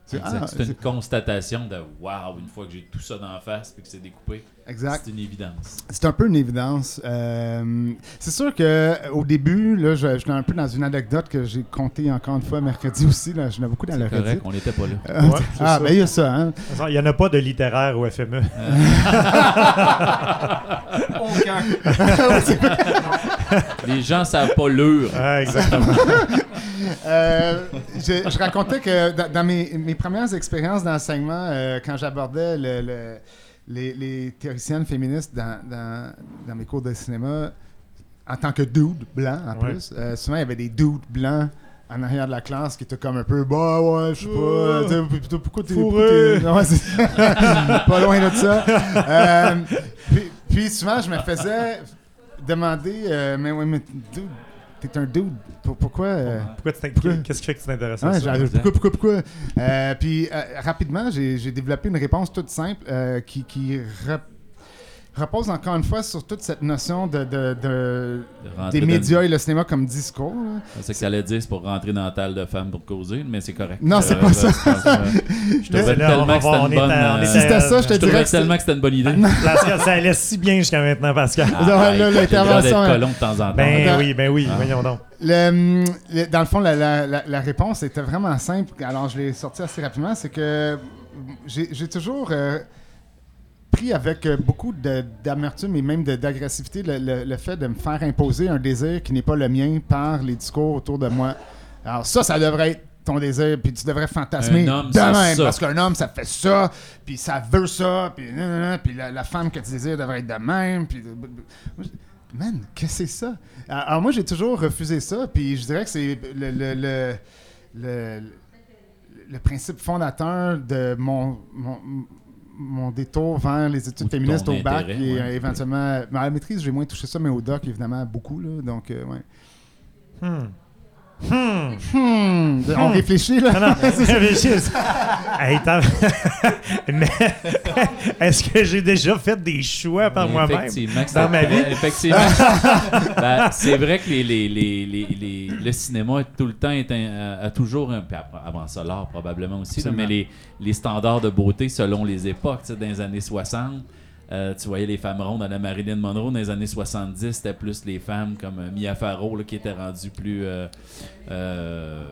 C'est- ah, une constatation de waouh, une fois que j'ai tout ça d'en face puis que c'est découpé, exact. c'est une évidence. C'est un peu une évidence. Euh, c'est sûr que au début, là, je, je suis un peu dans une anecdote que j'ai contée encore une fois mercredi aussi. Là, je n'ai beaucoup dans le C'est correct, on n'était pas là. Euh, Ouais, ah, ben il y a ça, hein. De toute façon, Il n'y en a pas de littéraire au. FME. Aucun. Les gens savent pas lire. Ah, exactement. Euh, je, je racontais que dans, dans mes, mes premières expériences d'enseignement, euh, quand j'abordais le- le- les, les théoriciennes féministes dans, dans- dans mes cours de cinéma, en tant que dude blanc en Ouais. plus, euh, souvent il y avait des dudes blancs en arrière de la classe qui étaient comme un peu bah ouais je sais pas euh, pourquoi t'es pas loin de ça. Euh, puis, puis souvent je me faisais demander euh, mais ouais mais dude t'es un dude pour- pourquoi euh, Pourquoi tu t'in- Pourquoi? Qu'est-ce qui fait que tu t'intéresses à ça? pourquoi, pourquoi, pourquoi? Euh, puis euh, rapidement, j'ai développé une réponse toute simple qui, qui repose encore une fois sur toute cette notion de, de- de- De rentrer des dans- médias et le cinéma comme discours. C'est que ça allait dire, c'est pour rentrer dans la table de femmes pour causer, mais c'est correct. Non, c'est Euh, pas ça. je trouvais tellement que c'était une bonne. euh, Si c'était ça, je te dirais trouvais que c'est- tellement que c'était une bonne idée. Pascal, ça allait si bien jusqu'à maintenant, Pascal. Ah, l'intervention, colon de temps en temps. Ben Attends. oui, ben oui, Ah. voyons donc. Le, le- dans le fond, la, la- la- la réponse était vraiment simple. Alors, je l'ai sorti assez rapidement. C'est que j'ai j'ai toujours euh, pris avec euh, beaucoup d'amertume et même d'agressivité le, le- le fait de me faire imposer un désir qui n'est pas le mien par les discours autour de moi. Alors, ça, ça devrait être ton désir, puis tu devrais fantasmer homme, de même, ça. parce qu'un homme, ça fait ça, puis ça veut ça, puis la, la femme que tu désires devrait être de même, puis... Man, qu'est-ce que c'est ça? Alors, alors, moi, j'ai toujours refusé ça, puis je dirais que c'est le, le, le, le- le principe fondateur de mon, mon, mon détour vers les études Ou féministes au bac, intérêt, et ouais. euh, éventuellement... mais à la maîtrise, j'ai moins touché ça, mais au doc, évidemment, beaucoup, là, donc, euh, ouais. Hmm. Hmm. Hmm, on réfléchit, là? Non, non, réfléchis. Hey, t'as- Mais est-ce que j'ai déjà fait des choix par Mais moi-même? Effectivement, dans ma vie? Effectivement. Ben, c'est vrai que les, les, les, les, les- le cinéma a tout le temps est un- a toujours un. avant ça, l'art probablement aussi, là, mais les, les standards de beauté selon les époques. tu sais, Dans les années 60, euh, tu voyais les femmes rondes à la Marilyn Monroe. Dans les années 70, c'était plus les femmes comme euh, Mia Farrow là, qui étaient rendues plus. euh, euh,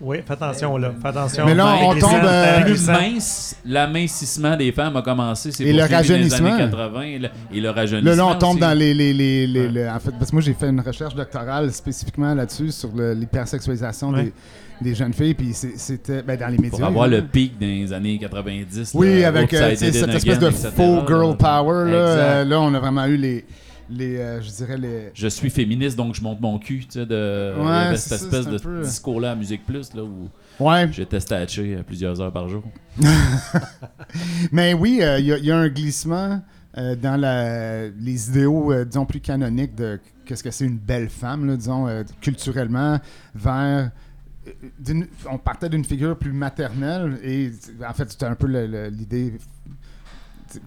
Oui, fais attention là. Fais attention. Mais là, on tombe, euh, plus mince, l'amincissement des femmes a commencé. C'est Et le dans les rajeunissement. années 80 et le, et le Là, rajeunissement. là, on tombe aussi. dans les. les, les, les- Ouais. le- en fait, parce que moi, j'ai fait une recherche doctorale spécifiquement là-dessus, sur l'hypersexualisation Ouais. des, des jeunes filles, puis c'était ben, dans les médias. Pour avoir le pic dans les années 90. Oui, là, avec euh, cette espèce de etc., faux girl power. Là. Euh, là, on a vraiment eu les. les euh, je dirais les. Je suis féministe, donc je monte mon cul. Tu sais, de, Ouais, cette ça, espèce de peu- discours-là à Musique Plus, là, où Ouais. j'étais statché à plusieurs heures par jour. Mais oui, il y, a- il y a un glissement dans la, les idéaux, disons, plus canoniques de qu'est-ce que c'est une belle femme, là, disons, culturellement, vers. On partait d'une figure plus maternelle et en fait c'était un peu l'idée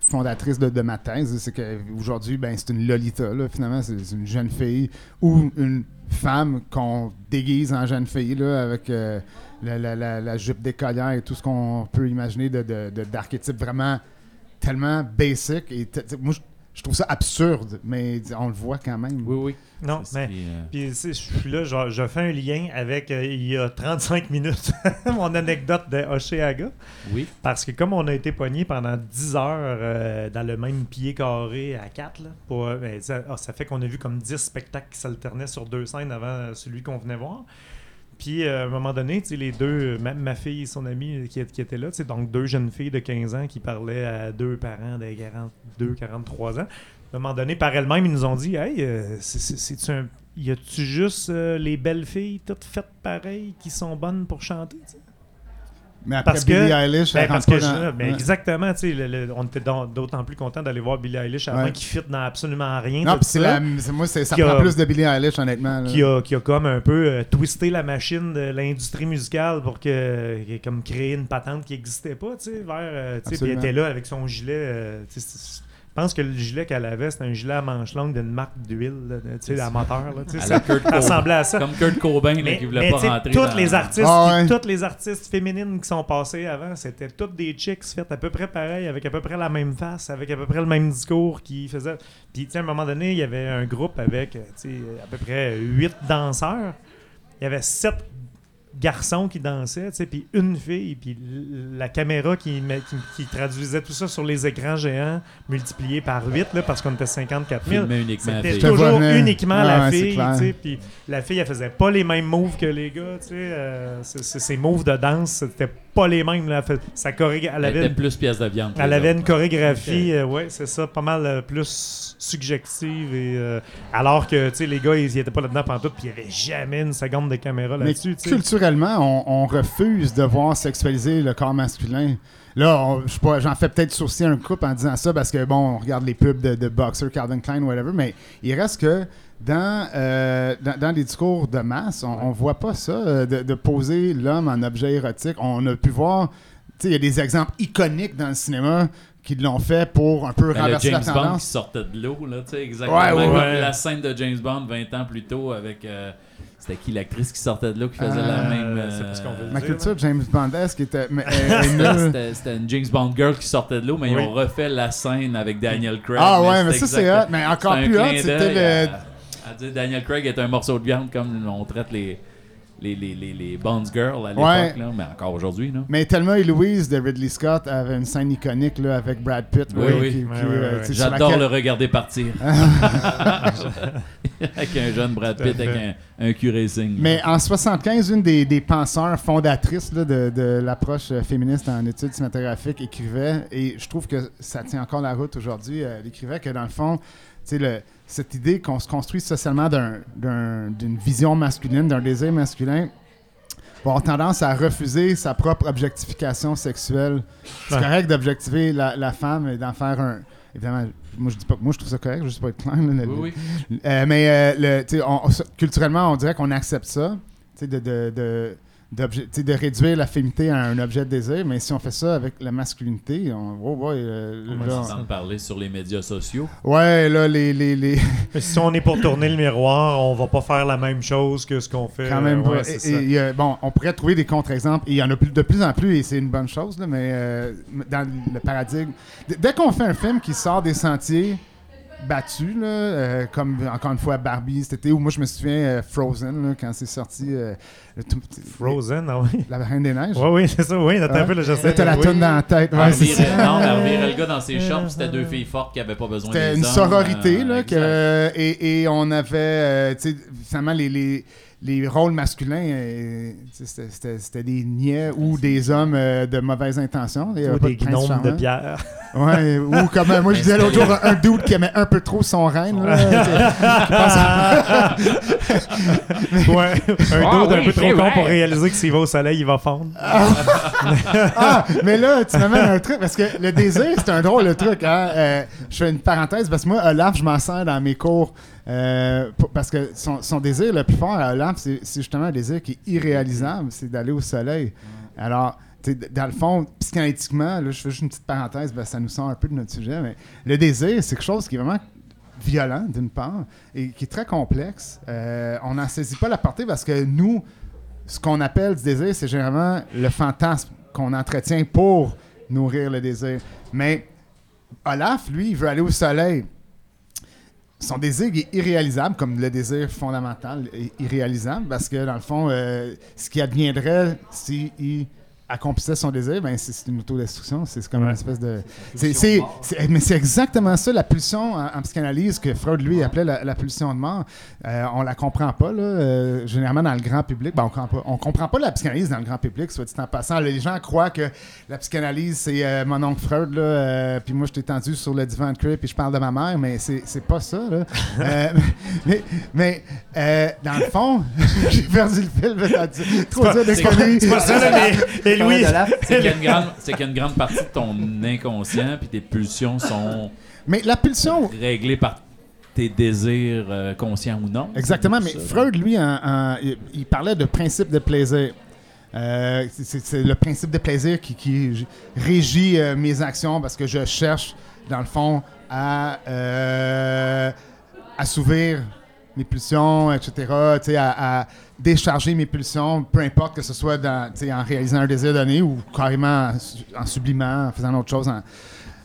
fondatrice de, ma thèse, c'est qu'aujourd'hui, ben, c'est une Lolita, là, finalement, c'est une jeune fille ou une femme qu'on déguise en jeune fille, avec euh, la, la- la- jupe d'écolière et tout ce qu'on peut imaginer de, de- d'archétypes vraiment tellement basic. Et moi, je trouve ça absurde, mais on le voit quand même. Oui, oui. Non, mais. puis, euh, Puis tu sais, je suis là, je, je fais un lien avec euh, il y a 35 minutes mon anecdote de Oshéaga. oui. Parce que comme on a été pogné pendant 10 heures euh, dans le même pied carré à 4, là, pour, ben, ça, ah, ça fait qu'on a vu comme 10 spectacles qui s'alternaient sur deux scènes avant celui qu'on venait voir. Puis euh, à un moment donné, les deux, ma, ma fille et son amie qui, étaient là, donc deux jeunes filles de 15 ans qui parlaient à deux parents de 42, 43 ans. À un moment donné, par elles-mêmes, ils nous ont dit Hey, euh, c'est- un. Y a-tu juste euh, les belles filles, toutes faites pareilles, qui sont bonnes pour chanter? Mais après Parce Billie que- Eilish, Ben, parce que je- dans- ben, Ouais. exactement, tu sais, on était dans- d'autant plus content d'aller voir Billie Eilish avant Ouais. qui fit dans absolument rien. Non, c'est moi, c'est- ça prend a- plus de Billie Eilish, honnêtement. là. qui a, qui a comme un peu euh, twisté la machine de l'industrie musicale pour que comme créer une patente qui n'existait pas, tu sais, vers euh, tu sais, puis était là avec son gilet euh, je pense que le gilet qu'elle avait, c'était un gilet à manches longues d'une marque d'huile, là, tu sais, à moteur. Là, tu sais, À ça, la Kurt ça Cobain. ressemblait à ça. Comme Kurt Cobain là, Mais, qui voulait mais pas rentrer. toutes dans- les artistes, Ah ouais. toutes les artistes féminines qui sont passées avant, c'était toutes des chicks faites à peu près pareil, avec à peu près la même face, avec à peu près le même discours qui faisaient. Puis tu sais, à un moment donné, il y avait un groupe avec euh, tu sais, à peu près huit danseurs. Il y avait sept garçons qui dansaient, tu sais, puis une fille, puis la caméra qui, met- qui, qui traduisait tout ça sur les écrans géants multiplié par 8, là, parce qu'on était 54 000. Filmé uniquement à C'était toujours venir. uniquement Ah la fille, tu sais, puis la fille, elle faisait pas les mêmes moves que les gars, tu sais. euh, ses moves de danse, c'était pas les mêmes. Là, elle, fait- sa choré- elle Elle avait était plus pièce de viande. elle avait autres. une chorégraphie, euh, ouais, c'est ça, pas mal euh, plus subjective. Et, euh, alors que, tu sais, les gars, ils y étaient pas là-dedans pendant tout, puis il y avait jamais une seconde de caméra là-dessus, culturellement, on, on refuse de voir sexualiser le corps masculin. Là, on- je sais pas, j'en fais peut-être sourciller un couple en disant ça parce que, bon, on regarde les pubs de, de boxer, Calvin Klein, whatever, mais il reste que dans, euh, dans, dans les discours de masse, on, on voit pas ça, euh, de, de poser l'homme en objet érotique. On a pu voir, tu sais, il y a des exemples iconiques dans le cinéma qui l'ont fait pour un peu Ben, le renverser James la Bond qui sortait de l'eau, là, tu sais, exactement. Ouais, ouais, Comme ouais. La scène de James Bond 20 ans plus tôt avec. euh, C'était qui l'actrice qui sortait de l'eau qui faisait Euh, la même. c'est parce qu'on veut Ma dire, culture là. James Bondesque était C'était- une James Bond girl qui sortait de l'eau, mais Oui. ils ont refait la scène avec Daniel Craig. Ah ouais, mais ça c'est hot. Mais encore plus hot, c'était le. À, à dire Daniel Craig est un morceau de viande comme on traite les, les, les, les, les Bonds girls à l'époque, Ouais. là, mais encore aujourd'hui. là. Mais Thelma et Louise de Ridley Scott avait une scène iconique là, avec Brad Pitt. Oui, oui. qui- qui, Ouais, ouais, euh, J'adore laquelle- le regarder partir. avec un jeune Brad Pitt, avec un, un. Mais en 75, une des, des penseurs fondatrices là, de, de l'approche euh, féministe en études cinématographiques écrivait, et je trouve que ça tient encore la route aujourd'hui, euh, elle écrivait que dans le fond, tu sais, le- cette idée qu'on se construit socialement d'un- d'un- d'une vision masculine, d'un désir masculin, va avoir tendance à refuser sa propre objectification sexuelle. C'est Ouais. correct d'objectiver la, la femme et d'en faire un. Évidemment, moi je dis pas, moi je trouve ça correct, juste pour être clair. là, le- Oui, oui. euh, mais euh, le, on- culturellement, on dirait qu'on accepte ça, de, de réduire la féminité à un objet de désir, mais si on fait ça avec la masculinité, on, oh, ouais, euh, là, j'entends parler sur les médias sociaux. on- ouais, là, les, les, les si on est pour tourner le miroir, on va pas faire la même chose que ce qu'on fait. quand même, euh, ouais, et- ça. et, a- bon, on pourrait trouver des contre-exemples, et il y en a plus, de plus en plus, et c'est une bonne chose, là, mais euh, dans le paradigme, d- dès qu'on fait un film qui sort des sentiers battus, là, euh, comme encore une fois Barbie cet été, ou moi je me souviens euh, Frozen, là, quand c'est sorti, euh, le tout- Frozen, ah oui. La Reine des Neiges. Oui, oui, c'est ça, oui. Ouais. un peu, j'essaie Là, t'as la oui. toune dans la tête. Ouais, non, elle revirait le gars dans ses shops, c'était deux filles fortes qui avaient pas besoin des C'était une hommes, sororité, euh, là, que, et, et on avait, euh, tu sais, finalement, les, les, les rôles masculins, euh, c'était- des niais ou des hommes euh, de mauvaise intention. Ou des gnomes de pierre. Ouais, ou comme euh, moi je disais l'autre jour, un, dude qui aimait un peu trop son reine. là, qui pense- ouais. Un Ah dos d'un oui, peu trop con vrai. pour réaliser que s'il va au soleil, il va fondre. Ah, mais là, tu m'amènes un truc, parce que le désir, c'est un drôle de truc. Hein? Euh, je fais une parenthèse, parce que moi, Olaf, je m'en sers dans mes cours, euh, pour- parce que son, son désir le plus fort à Olaf, c'est c'est justement un désir qui est irréalisable, c'est d'aller au soleil. Alors, dans le fond, psychanalytiquement, là, je fais juste une petite parenthèse, ça nous sort un peu de notre sujet, mais le désir, c'est quelque chose qui est vraiment violent, d'une part, et qui est très complexe. Euh, on n'en saisit pas la portée parce que nous, ce qu'on appelle du désir, c'est généralement le fantasme qu'on entretient pour nourrir le désir. Mais Olaf, lui, il veut aller au soleil. Son désir est irréalisable, comme le désir fondamental est irréalisable, parce que dans le fond, euh, ce qui adviendrait s'il accomplissait son désir, ben c'est une autodestruction. C'est comme Ouais. une espèce de. C'est mais c'est exactement ça, la pulsion en, en psychanalyse que Freud, lui, appelait la, la pulsion de mort. Euh, on la comprend pas, là. euh, généralement, dans le grand public, ben, on, comprend pas, on comprend pas la psychanalyse dans le grand public, soit dit en passant. Les gens croient que la psychanalyse, c'est euh, mon oncle Freud, là, euh, puis moi, je t'ai tendu sur le divan de crib, puis je parle de ma mère, mais c'est, c'est pas ça, là. Mais, mais dans le fond, j'ai perdu le fil, mais t'as dit- trop dur c'est- pas ça, mais, la- C'est qu'il y a une grande, c'est qu'il y a une grande partie de ton inconscient puis tes pulsions sont Mais la pulsion, réglées par tes désirs euh, conscients ou non. Exactement, mais Ça, Freud, lui, en- en- il, il parlait de principe de plaisir. Euh, c'est- c'est c'est le principe de plaisir qui, qui régit euh, mes actions parce que je cherche, dans le fond, à euh, assouvir mes pulsions, etc., à, décharger mes pulsions, peu importe que ce soit en réalisant un désir donné ou carrément en, su- en sublimant, en faisant autre chose.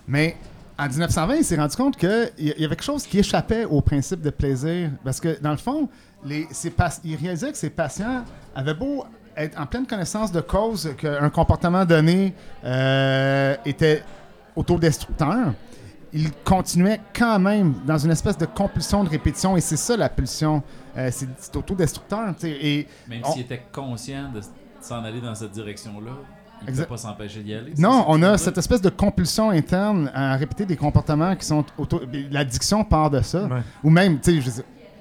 Mais en 1920, il s'est rendu compte qu'il y avait quelque chose qui échappait au principe de plaisir. Parce que, dans le fond, les, ses il réalisait que ses patients avaient beau être en pleine connaissance de cause qu'un comportement donné euh, était autodestructeur, il continuait quand même dans une espèce de compulsion de répétition. Et c'est ça, la pulsion. Euh, c'est autodestructeur. Et Même on- s'il était conscient de s'en aller dans cette direction-là, il ne pas s'empêcher d'y aller. Non, on a cette espèce de compulsion interne à répéter des comportements qui sont auto... L'addiction part de ça. Ouais. Ou même, tu sais, je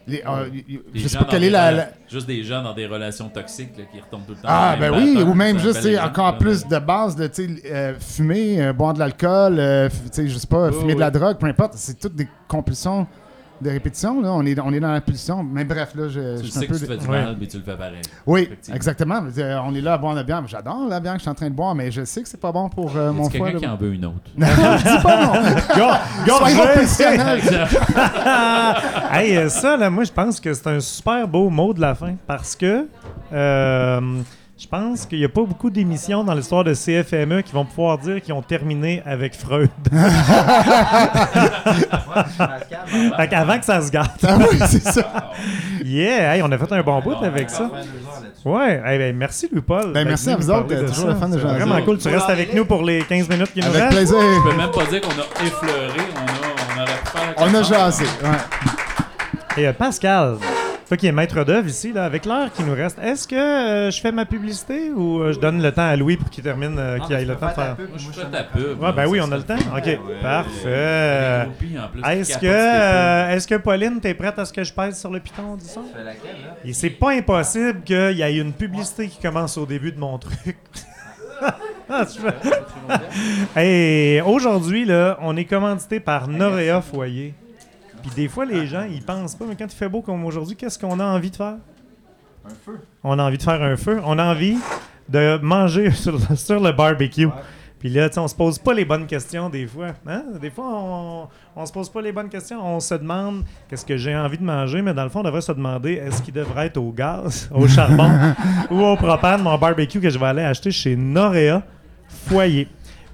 les- euh, Des je sais pas quelle est la... Juste des gens dans des relations toxiques là, qui retombent tout le temps. Ah, ben oui, ou même juste, encore là, plus de base de, euh, fumer, euh, boire de l'alcool, euh, je sais pas, fumer de la drogue, peu importe. C'est toutes des compulsions de répétition, là. On est, on est dans la pulsion. Mais bref, là, je, je Tu suis sais un que peu... tu te fais du Ouais. mal, mais tu le fais pareil. Oui, exactement. On est là à boire de la bière. J'adore la bière que je suis en train de boire, mais je sais que c'est pas bon pour euh, mon foie. quelqu'un qui en veut une autre? Non, je dis pas non. Professionnels. hey, euh, ça, là, moi, je pense que c'est un super beau mot de la fin parce que euh, je pense qu'il n'y a pas beaucoup d'émissions dans l'histoire de CFME qui vont pouvoir dire qu'ils ont terminé avec Freud. Fait Avant que ça se gâte. Ah oui, c'est ça. Yeah, hey, on a fait un bon bout avec ça. Ouais, hey, ben, merci Louis-Paul. Ben, merci à vous autres, de toujours le fun de C'est jaser. Vraiment cool. Tu restes avec nous pour les 15 minutes qui nous Avec restent. plaisir. Je peux même pas dire qu'on a effleuré, on, a, on faire... On a jasé. ouais. Et euh, Pascal, toi qui es maître d'œuvre ici, là, avec l'heure qui nous reste, est-ce que euh, je fais ma publicité ou euh, je donne le temps à Louis pour qu'il termine, euh, qu'il ait le temps de faire? Moi, je à pub. Ouais, ben là, oui, ça on a le temps. Ok, Ouais. parfait. Est-ce que, euh, est-ce que Pauline, t'es prête à ce que je pèse sur le piton du son? Et c'est pas impossible qu'il y ait une publicité qui commence au début de mon truc. Ah, tu veux- Hey, aujourd'hui, là, on est commandité par Norea Foyer. Puis des fois, les gens, ils pensent pas, mais quand il fait beau comme aujourd'hui, qu'est-ce qu'on a envie de faire? Un feu. On a envie de faire un feu. On a envie de manger sur, le- sur le barbecue. Puis là, tu sais, on se pose pas les bonnes questions des fois. Hein? Des fois, on, on se pose pas les bonnes questions. On se demande qu'est-ce que j'ai envie de manger, mais dans le fond, on devrait se demander est-ce qu'il devrait être au gaz, au charbon ou au propane, mon barbecue que je vais aller acheter chez Norea Foyer.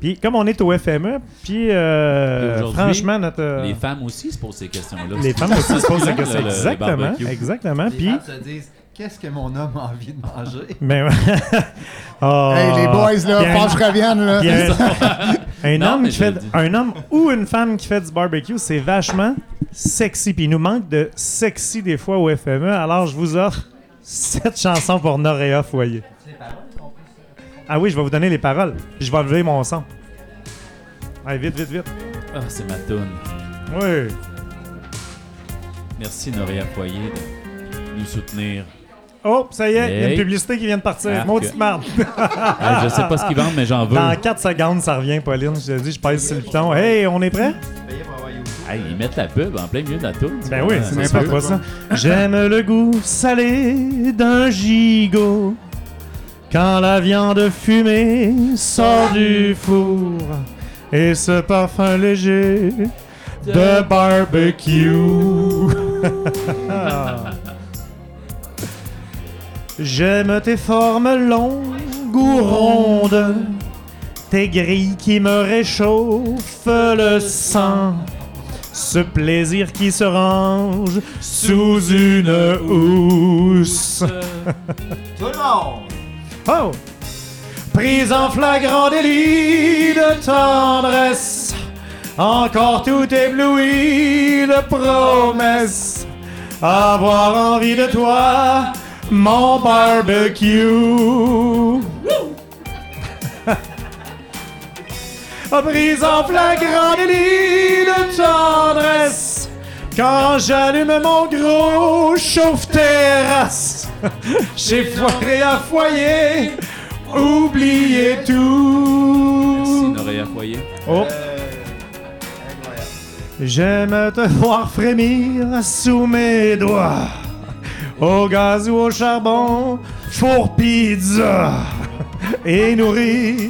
Puis comme on est au FME, puis euh, franchement, notre... euh, Les femmes aussi se posent ces questions-là. les femmes aussi se posent la question. Le- le Exactement, exactement. Les Puis... femmes se disent Qu'est-ce que mon homme a envie de manger? Mais Oh. Hey, les boys, là, Puis un- je revienne, là. un, un Non, homme qui fait, un homme ou une femme qui fait du barbecue, c'est vachement sexy. Puis il nous manque de sexy des fois au FME. Alors je vous offre cette chanson pour Norea Foyer. Ah oui, je vais vous donner les paroles. Puis je vais lever mon son. Allez, vite, vite, vite. Ah, c'est ma toune. Oui. Merci Noria Foyer de nous soutenir. Oh, ça y est, il y a une Hey. publicité qui vient de partir. Marc. Maudite marde. Hey, je sais pas ce qu'ils vendent, mais j'en veux. Dans 4 secondes, ça revient, Pauline. Je te dis, je pèse sur le piton. Hey, on est prêt? Hey, ils mettent la pub en plein milieu de la toune. tu Ben oui, c'est n'importe quoi ça. J'aime le goût salé d'un gigot quand la viande fumée sort du four et ce parfum léger de barbecue. J'aime tes formes longues ou rondes, tes grilles qui me réchauffent le sang. Ce plaisir qui se range sous une housse. Tout le monde Oh! prise en flagrant délit de tendresse, encore tout ébloui de promesses, avoir envie de toi, mon barbecue. prise en flagrant délit de tendresse, quand j'allume mon gros chauffe-terrasse, j'ai foiré à foyer, oublié Merci, tout. Noréa Foyer. Oh. J'aime te voir frémir sous mes doigts. Au gaz ou au charbon, four pizza. Et nourrir,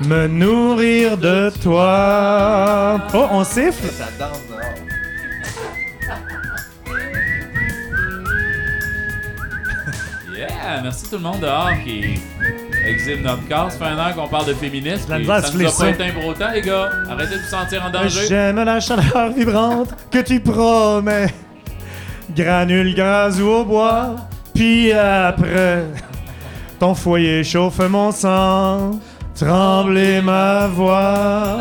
me nourrir de toi. Oh, on siffle. Ça danse dehors. Yeah! Merci tout le monde dehors qui exhibe notre corps. Ça fait un an qu'on parle de féminisme. La misère ça nous a pas un gros temps, les gars. Arrêtez de vous sentir en danger. J'aime la chaleur vibrante que tu promets. Granule gaz ou au bois. Puis après, ton foyer chauffe mon sang. Trembler ma voix.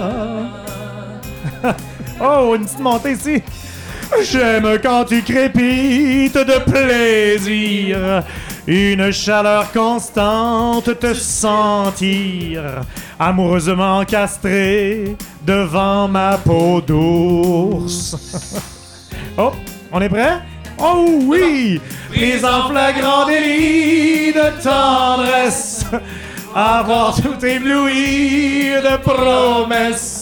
oh, une petite montée ici. J'aime quand tu crépites de plaisir. Une chaleur constante te sentir amoureusement castré devant ma peau d'ours. oh, on est prêt? Oh oui! Prise en flagrant délit de tendresse, avoir tout ébloui de promesses,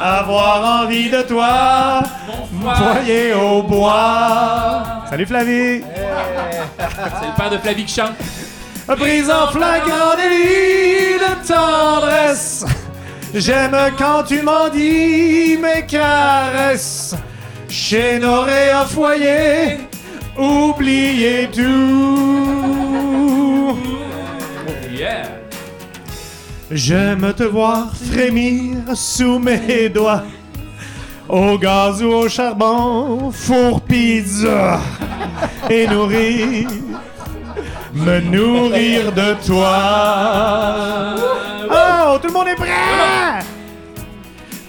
avoir envie de toi, foyer au bois. Salut Flavie! C'est le père de Flavie qui chante. Prise en flagrant délit de tendresse. J'aime quand tu m'en dis mes caresses. Chez Noré à foyer, oubliez tout. Yeah! J'aime te voir frémir sous mes doigts. Au gaz ou au charbon, four pizza. Et nourrir, me nourrir de toi. Oh, tout le monde est prêt!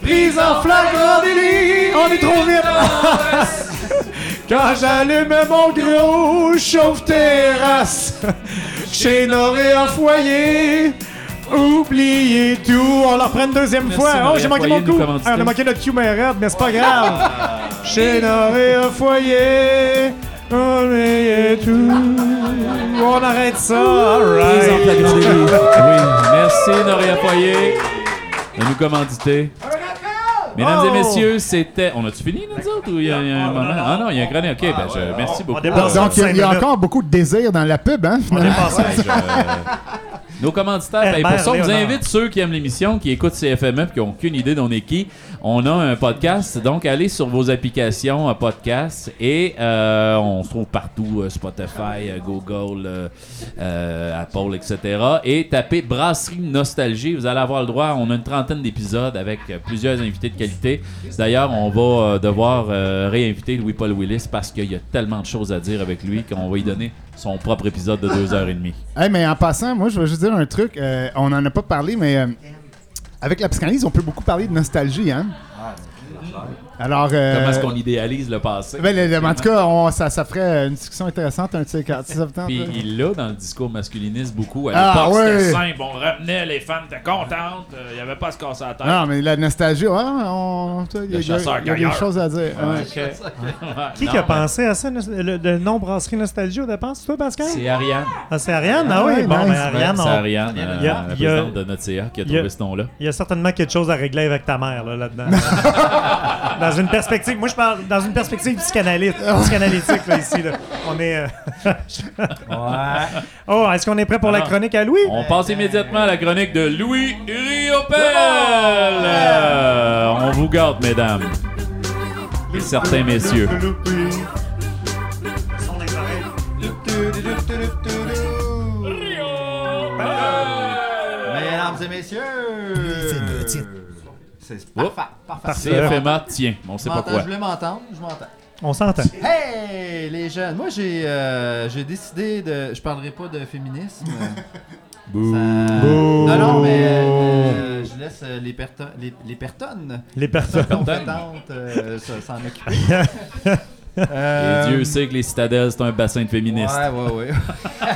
Prise en flagrant délit, on est trop vite! Quand j'allume mon gros chauffe-terrasse, chez Noré en foyer, oubliez tout. On leur prend une deuxième Merci, fois. Oh, j'ai manqué Foyer mon de nous coup. commanditer. Ah, on a manqué notre cue mais mais c'est pas grave. chez Noré foyer, oubliez tout. On arrête ça. All right. Oui, merci Noria Foyer de nous commanditer. Mesdames et Oh! messieurs, c'était. On a-tu fini, nous autres, ou il y a, il y a un moment? Ah non, il y a un chronique. Ok, ben je... merci beaucoup. dépasse Donc, il y a- il y a Cinq minutes. encore beaucoup de désir dans la pub, hein, On finalement. dépasse. Ouais, je- Nos commanditaires, ben, pour ça, on vous invite ceux qui aiment l'émission, qui écoutent CFME et qui n'ont aucune idée d'on est qui. On a un podcast, donc allez sur vos applications euh, podcast et euh, on se trouve partout, euh, Spotify, euh, Google, Apple, etc. Et tapez Brasserie Nostalgie, vous allez avoir le droit. On a une trentaine d'épisodes avec plusieurs invités de qualité. D'ailleurs, on va devoir réinviter Louis-Paul Willis parce qu'il y a tellement de choses à dire avec lui qu'on va lui donner son propre épisode de deux heures et demie. Hey, mais en passant, moi, je veux juste dire un truc. euh, on n'en a pas parlé, mais euh, avec la psychanalyse, on peut beaucoup parler de nostalgie, hein? Alors, euh, Comment est-ce qu'on idéalise le passé? ben, le- le- en tout cas, on- ça, ça ferait une discussion intéressante, un de ces quatre. Puis là? il l'a dans le discours masculiniste beaucoup. À Ah, l'époque, ouais. c'était simple. On revenait, les femmes étaient contentes. euh, Il n'y avait pas à se casser la tête. Non, mais la nostalgie, ouais, on, il y y a- des choses à dire. Ouais, ouais. ok. Qui Non, qui a mais pensé à ça, le, le nom Brasserie Nostalgie au départ? C'est toi, Pascal? C'est Ariane. Ah, c'est Ariane? Ah, Ah oui, bon, nice. ben Ariane, C'est Ariane, Il y a- euh, il y a- la il y a- présidente de notre CA, qui a trouvé ce nom-là. il y a certainement quelque chose à régler avec ta mère là, là-dedans. dans une perspective, moi je parle dans une perspective psychanalytique, psychanalytique là, ici. Là. On est. euh, Ouais. Oh, est-ce qu'on est prêt pour la chronique à Louis? On passe immédiatement à la chronique de Louis Riopel. Euh, on vous garde, mesdames. Et certains messieurs. Mesdames et messieurs. C'est parfait. Parfait. CFMA, tiens, on sait pas quoi. Je voulais m'entendre, je m'entends. On s'entend. Hey, les jeunes, moi j'ai euh, j'ai décidé de. Je parlerai pas de féminisme. Bouh. Ça- Non, non, mais euh, je laisse euh, les, perto- les, les personnes Les personnes. compétentes euh, s'en occuper. Euh, Et Dieu sait que les citadelles, c'est un bassin de féministes. Ouais, ouais, ouais.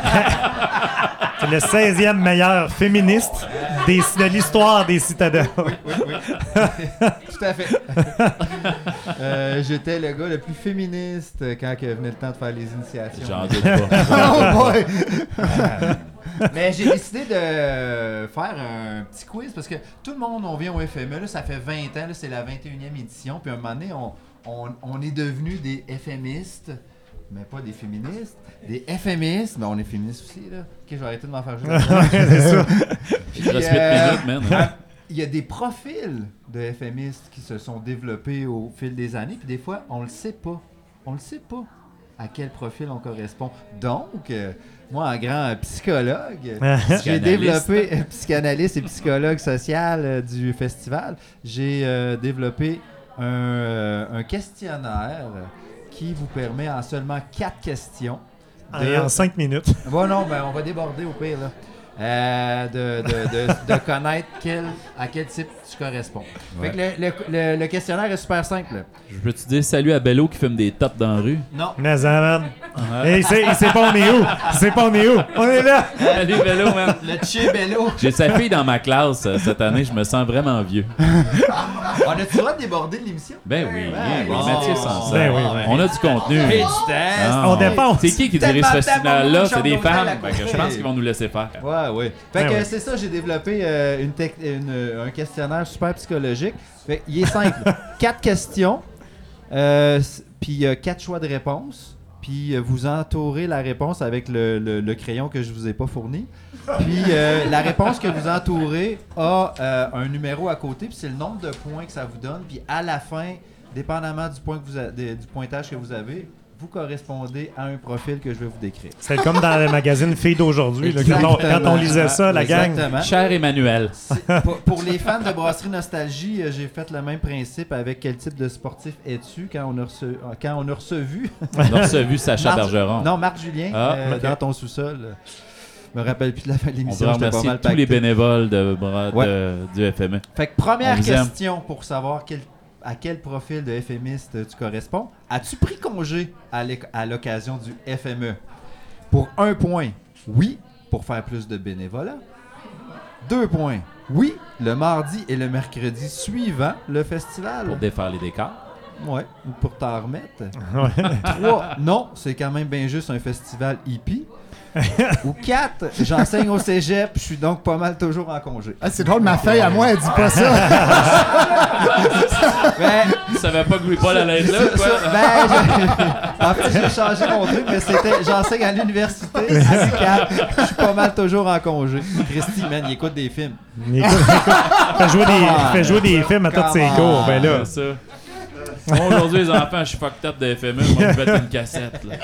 C'est le 16e meilleur féministe des, de l'histoire des citadins. oui, oui. Tout à fait. Euh, J'étais le gars le plus féministe quand que venait le temps de faire les initiations. J'en doute pas. Oh boy! Mais j'ai décidé de faire un petit quiz parce que tout le monde, on vient au FME, là, ça fait 20 ans, c'est la 21e édition, puis à un moment donné, on, on, on est devenus des FMistes, mais pas des féministes, des FMistes, mais on est féministes aussi, là. Ok, je vais arrêter de m'en faire jouer. c'est ça. Puis, Il 8 euh, minutes, man. Il y a des profils de FMistes qui se sont développés au fil des années, puis des fois, on le sait pas. On le sait pas à quel profil on correspond. Donc, euh, moi, en grand psychologue, j'ai développé, euh, psychanalyste et psychologue social euh, du festival, j'ai euh, développé un, euh, un questionnaire qui vous permet en seulement quatre questions de, En 5 minutes. Bon, non, ben, on va déborder au pire, là. Euh, de, de, de, de connaître quel, à quel type tu corresponds. Fait que le, le- le- le questionnaire est super simple. Je peux te dire salut à Bello qui fume des tops dans la rue? Non. Mais ça, man. Ouais. Il sait, il sait pas on est où. Il sait pas on est où. On est là. Salut Bello, man. Le Chibello. J'ai sa fille dans ma classe euh, cette année, je me sens vraiment vieux. On a-tu le droit de déborder de l'émission? Ben oui, Ouais, oui. Mathieu. Ben oui. On a du contenu. Ah, On dépense. C'est qui qui dirige ce festival-là? tellement C'est des femmes. je pense qu'ils vont nous laisser faire. Ouais, ouais. Fait Ben que c'est ça, j'ai développé euh, une- euh, un questionnaire super psychologique. Fait il est simple. quatre questions, euh, puis a quatre choix de réponse. Puis euh, vous entourez la réponse avec le, le- le crayon que je vous ai pas fourni. Puis euh, la réponse que vous entourez a euh, un numéro à côté, puis c'est le nombre de points que ça vous donne. Puis à la fin, dépendamment du, point que vous a- de- du pointage que vous avez, vous correspondez à un profil que je vais vous décrire. C'est comme dans le magazine Filles d'aujourd'hui. Quand, on- quand on lisait ça, la gang. Exactement. Cher Emmanuel. Pour, pour les fans de Brasserie Nostalgie, euh, j'ai fait le même principe avec quel type de sportif es-tu quand on a reçu, euh, quand on a reçu On a reçu Sacha Marc- Bergeron. Non, Marc Julien Ah, euh, dans ton sous-sol. Je me rappelle plus de la fin de On l'émission. remercier mal tous les bénévoles de, de- Ouais. du FME. Fait que première On aime. question pour savoir quel- à quel profil de FMiste tu corresponds? As-tu pris congé à l'occasion du FME Pour un point, oui, pour faire plus de bénévolat. Deux points, oui, le mardi et le mercredi suivant le festival. Pour défaire les décors. Ouais, ou pour t'en remettre. Trois, non, c'est quand même bien juste un festival hippie. ou quatre, j'enseigne au cégep, je suis donc pas mal toujours en congé. Ah, c'est drôle, ma feuille à moi, elle dit pas ça. Ben, Tu savais pas que Louis Paul allait être là, ça- quoi? ça- ben, je- en fait, j'ai changé mon truc, mais c'était j'enseigne à l'université. Je suis pas mal toujours en congé. Christy, man, il écoute des films. Il écoute- il fait jouer des, il fait jouer des films à tous ses cours. Ben là. C'est ça. Moi, aujourd'hui, les enfants, je suis fucked up de FME. Moi, je vais une cassette. Là.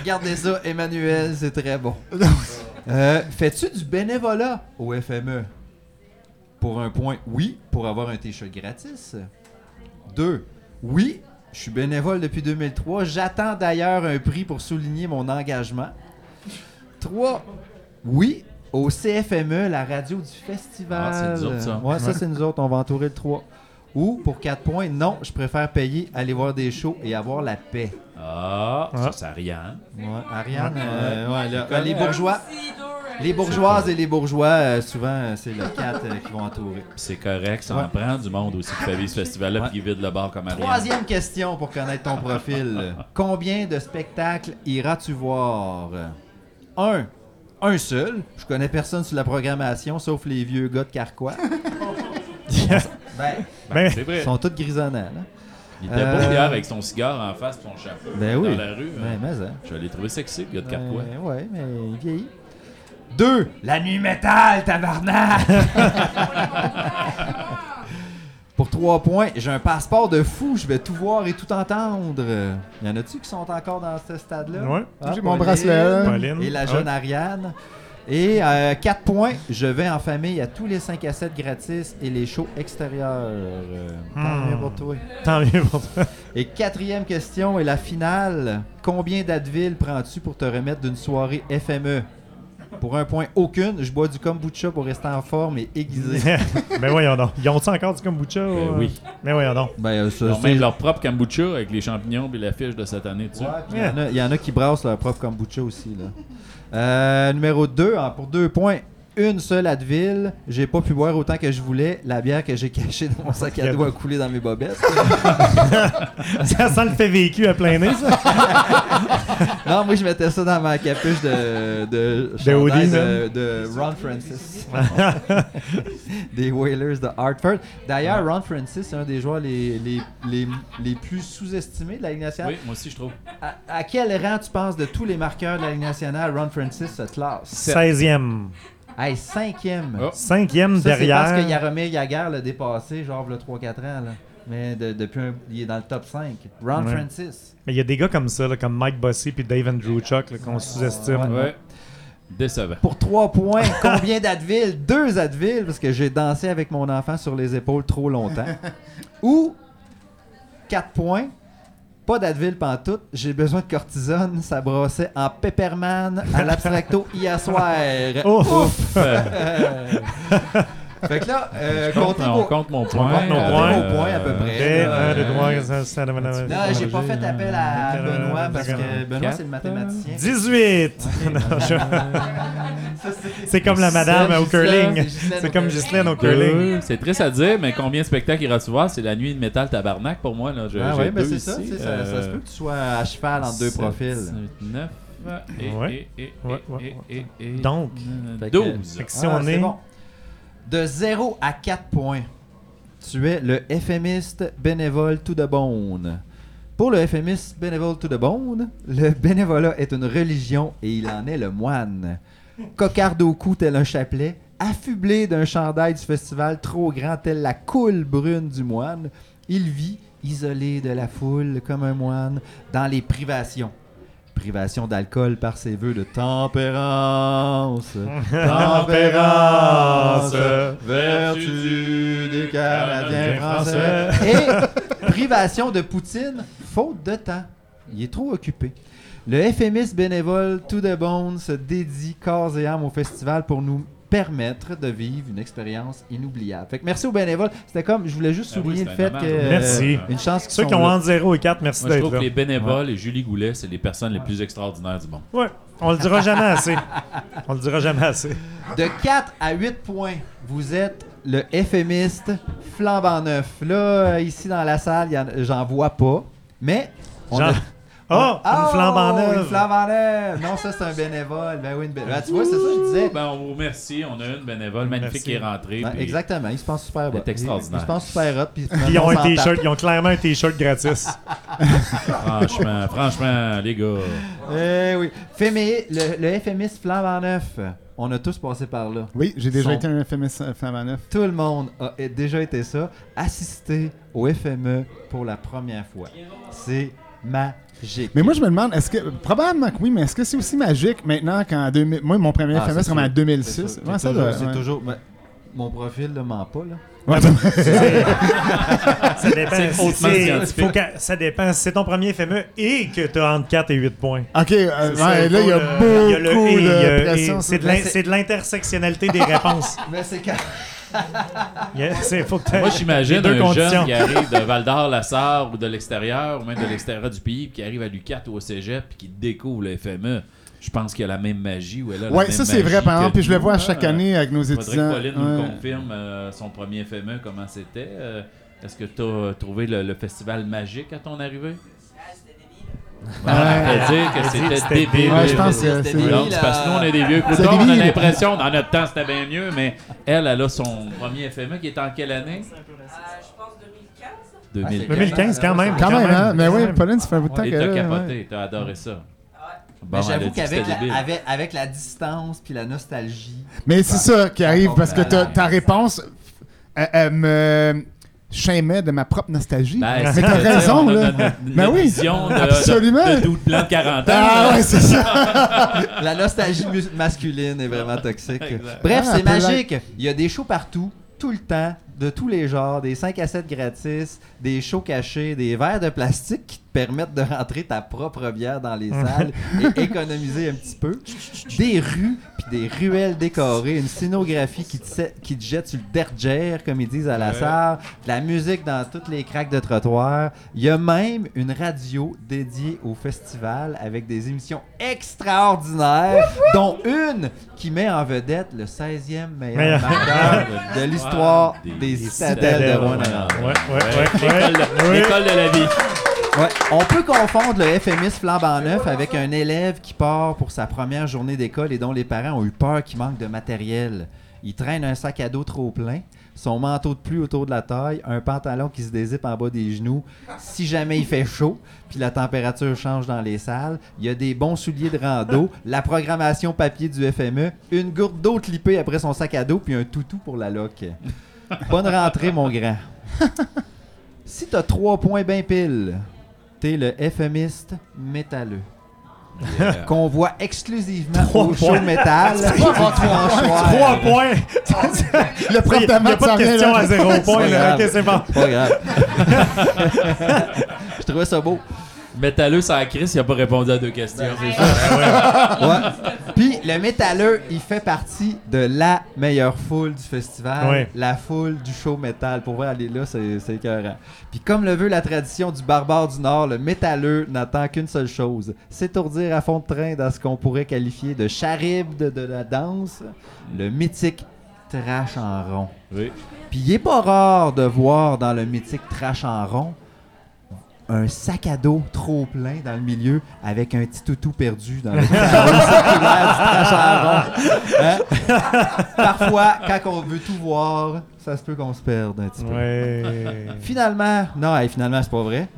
Regardez ça, Emmanuel, c'est très bon. Euh, Fais-tu du bénévolat au FME? Pour un point, oui, pour avoir un t-shirt gratis. Deux, oui, je suis bénévole depuis 2003. J'attends d'ailleurs un prix pour souligner mon engagement. Trois, oui, au CFME, la radio du festival. Ah, c'est nous autres, ça. Ouais, ça, c'est nous autres. On va entourer le 3. Ou, pour 4 points, non, je préfère payer, aller voir des shows et avoir la paix. Ah, ça, c'est. Ouais, Ariane, euh, ouais, là, euh, les bourgeois, les bourgeoises et les bourgeois, euh, souvent, c'est le 4 qui vont entourer. C'est correct, ça Ouais. en prend du monde aussi qui fait vivre ce festival-là Ouais. puis qui vide le bar comme Ariane. Troisième question pour connaître ton profil. Combien de spectacles iras-tu voir? Un. Un seul. Je connais personne sur la programmation, sauf les vieux gars de Carquois. ben, Ben, C'est vrai. ils sont tous grisonnants, là. Il était beau Euh, hier avec son cigare en face son chapeau Ben oui. dans la rue. Ben, mais, hein. Je l'ai trouvé sexy, le gars de Carquois. Ouais, mais il vieillit. Deux. La nuit métal, tabarnak! Pour trois points, j'ai un passeport de fou, je vais tout voir et tout entendre. Y en a-tu qui sont encore dans ce stade-là? Ouais. Ah, J'ai mon bracelet. Pauline. Et la Ah jeune ouais. Ariane. Et euh, 4 points, je vais en famille à tous les 5 à 7 gratis et les shows extérieurs. Euh, tant Hmm. mieux pour toi. Tant mieux pour toi. Et quatrième question et la finale. Combien d'Advil prends-tu pour te remettre d'une soirée FME? Pour un point, aucune. Je bois du kombucha pour rester en forme et aiguisé. ben voyons donc. Ils ont-tu encore du kombucha? ou, euh? oui. Ben voyons donc. ben, euh, ça, Ils ont même leur propre kombucha avec les champignons et l'affiche de cette année dessus. Ouais, puis il y en a- il y, en a qui brassent leur propre kombucha aussi. Là. Euh, numéro 2, pour deux points. Une seule Advil. J'ai pas pu boire autant que je voulais. La bière que j'ai cachée dans mon sac à dos a coulé dans mes bobettes. Ça sent le fait vécu à plein nez, ça. non, moi je mettais ça dans ma capuche de, de, De chandail Odie, de, de Ron Francis. des Whalers de Hartford. D'ailleurs, Ron Francis, c'est un des joueurs les, les, les, les plus sous-estimés de la Ligue nationale. Oui, moi aussi, je trouve. À, à quel rang tu penses de tous les marqueurs de la Ligue nationale, Ron Francis se classe? 16e. Hey, cinquième. Oh. Cinquième Ça, c'est derrière. parce que Yaromir Yaguer l'a dépassé, genre, le 3-4 ans. Là. Mais de- depuis un- il est dans le top 5. Ron Ouais. Francis. Mais il y a des gars comme ça, là, comme Mike Bossy puis Dave Andrewchuk, là, qu'on sous-estime. Ouais. Décevant. Pour 3 points, combien d'Advil? 2 Advil, parce que j'ai dansé avec mon enfant sur les épaules trop longtemps. Ou 4 points, pas d'Advil pantoute, j'ai besoin de cortisone, ça brossait en pepperman à l'abstracto hier soir. Ouf! Fait que là, euh, compte, on compte mon On point. compte nos euh, points. À peu près. Et Euh, 1, 2, 3, 4, 5, 6, 7, 8, 9, Non, j'ai pas fait appel à Benoît parce que Benoît c'est le mathématicien. 18! Non, je- C'est comme la madame au curling. C'est comme Ghislaine au curling. C'est triste à dire, mais combien de spectacles iras-tu voir? C'est la nuit de métal tabarnak pour moi. Là. Je- Ah ouais, ben deux c'est ça, ça. Ça se euh, peut que tu sois à cheval entre deux profils. huit, neuf, et, Donc, euh, Fait que- 12. Fait que si Ah, on c'est est. De 0 à 4 points, tu es le FMiste bénévole to the bone. Pour le FMiste bénévole to the bone, le bénévolat est une religion et il en est le moine. Cocarde au cou tel un chapelet, affublé d'un chandail du festival trop grand tel la coule brune du moine, il vit isolé de la foule comme un moine dans les privations. Privation d'alcool par ses vœux de tempérance. Tempérance. Vertu des Canadiens français. Et privation de Poutine, faute de temps. Il est trop occupé. Le FMS bénévole To The Bone se dédie corps et âme au festival pour nous permettre de vivre une expérience inoubliable. Fait que merci aux bénévoles. C'était comme, je voulais juste Ah oui, souligner le fait que... aux Merci. Une chance qu'ils Ceux qui ont là. entre 0 et 4, merci Moi, je d'être trouve que là. les bénévoles et Julie Goulet, c'est les personnes les plus extraordinaires du monde. Ouais, on le dira jamais assez. On le dira jamais assez. De 4 à 8 points, vous êtes le FMiste flambant neuf. Là, euh, ici dans la salle, j'en vois pas. Mais. on Jean- a- Oh, une flambe en Oh, Une neuve. flambe en neuve. Non, ça, c'est un bénévole. Ben oui, une bénévole. tu vois, c'est ça que je disais. Ben, on vous remercie. On a une bénévole magnifique Merci. qui est rentrée. Puis- exactement, il se pense super hot. est extraordinaire. Il se pense super hot. Puis, ils ont on un t-shirt, ils ont clairement un t-shirt gratis. Franchement, franchement, les gars. Eh oui. Fémé, le, le flambe en neuf. On a tous passé par là. Oui, j'ai déjà Son- été un FMS flamme à neuf. Tout le monde a déjà été ça. Assister au FME pour la première fois. C'est magique. Mais moi, je me demande, est-ce que. Probablement que oui, mais est-ce que c'est aussi magique maintenant qu'en 2000. Moi, mon premier Ah, FMS, c'est en sûr. 2006. C'est. Ouais, toujours- ouais. mais mon profil ne ment pas, là. Ouais, Ça dépend. Si faut ça dépend. Si c'est ton premier FME et que tu as entre 4 et 8 points. Ok, euh, ouais, là, il y a beaucoup y a le de pression. C'est de l'intersectionnalité des réponses. Mais c'est quand. Faut que Moi, j'imagine un conditions. jeune qui arrive de Val-d'Or-la-Sarre ou de l'extérieur, ou même de l'extérieur du pays, puis qui arrive à l'UQAT ou au cégep, puis qui découvre le FME. Je pense qu'il y a la même magie. Ou elle a la Ouais, ça, c'est vrai, par exemple. Puis je le vois à chaque année avec nos Faudrait étudiants. que Pauline nous confirme euh, son premier FME, comment c'était. Euh, Est-ce que tu as trouvé le, le festival magique à ton arrivée? Ouais. On peut dire que Elle dit que c'était débile. Ouais, je pense que c'est. débile. Non, c'est parce que nous, on est des vieux croutons, on a l'impression, dans notre temps, c'était bien mieux, mais elle, elle a son premier FME qui est en quelle année? Euh, je pense 2015. 2000. 2015, quand même. Quand même, hein? Mais oui. Pauline, ça fait un bout de temps t'as ouais. capoté, t'as adoré ça. Bon, Mais elle j'avoue qu'avec la, avec, avec la distance puis la nostalgie. Mais c'est ça qui arrive parce que ta, Ouais. ta réponse euh, euh, me chamait de ma propre nostalgie. Ben, mais c'est- t'as raison, là. notre- Ben oui, de, absolument. de, de doute blanc de 40 ans. Ah ouais, c'est ça. La nostalgie masculine est vraiment toxique. Exact. Bref, Ah, c'est peut-être. magique. Il y a des shows partout, tout le temps, de tous les genres, des 5 à 7 gratis, des shows cachés, des verres de plastique qui te permettent de rentrer ta propre bière dans les salles et économiser un petit peu, des rues, des ruelles décorées, une scénographie qui te, set- qui te jette sur le derrière, comme ils disent à la salle, de la musique dans toutes les craques de trottoir. Il y a même une radio dédiée au festival avec des émissions extraordinaires, dont une qui met en vedette le 16e meilleur marqueur de l'histoire Des- des, citadelles de Ouais, Rwanda. ouais, ouais, ouais. l'école de la vie. Ouais. On peut confondre le FMIS flambant neuf avec un élève qui part pour sa première journée d'école et dont les parents ont eu peur qu'il manque de matériel. Il traîne un sac à dos trop plein, son manteau de pluie autour de la taille, un pantalon qui se dézippe en bas des genoux. Si jamais il fait chaud, puis la température change dans les salles, il y a des bons souliers de rando, la programmation papier du FME, une gourde d'eau clippée après son sac à dos, puis un toutou pour la loc. Bonne rentrée, mon grand. Si t'as trois points bien pile, t'es le FMiste métalleux. Qu'on voit exclusivement au show métal. Trois points. Le prof Il de n'y a pas de question à zéro point. là. Ok, c'est bon. Pas grave. Je trouvais ça beau. Métalleux sans Chris, il a pas répondu à deux questions. Ben, c'est ça. Ouais. Puis le métalleux, il fait partie de la meilleure foule du festival, Ouais. la foule du show métal. Pour vrai, aller là, c'est c'est écœurant. Puis comme le veut la tradition du barbare du Nord, le métalleux n'attend qu'une seule chose, s'étourdir à fond de train dans ce qu'on pourrait qualifier de charib de, de la danse, le mythique trash en rond. Oui. Puis il est pas rare de voir dans le mythique trash en rond un sac à dos trop plein dans le milieu avec un petit toutou perdu dans le. Hein? Parfois, quand on veut tout voir, ça se peut qu'on se perde un petit peu. Ouais. Finalement, non, hey, finalement, c'est pas vrai.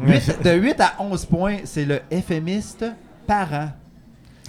De 8 à 11 points, c'est le FMiste parent.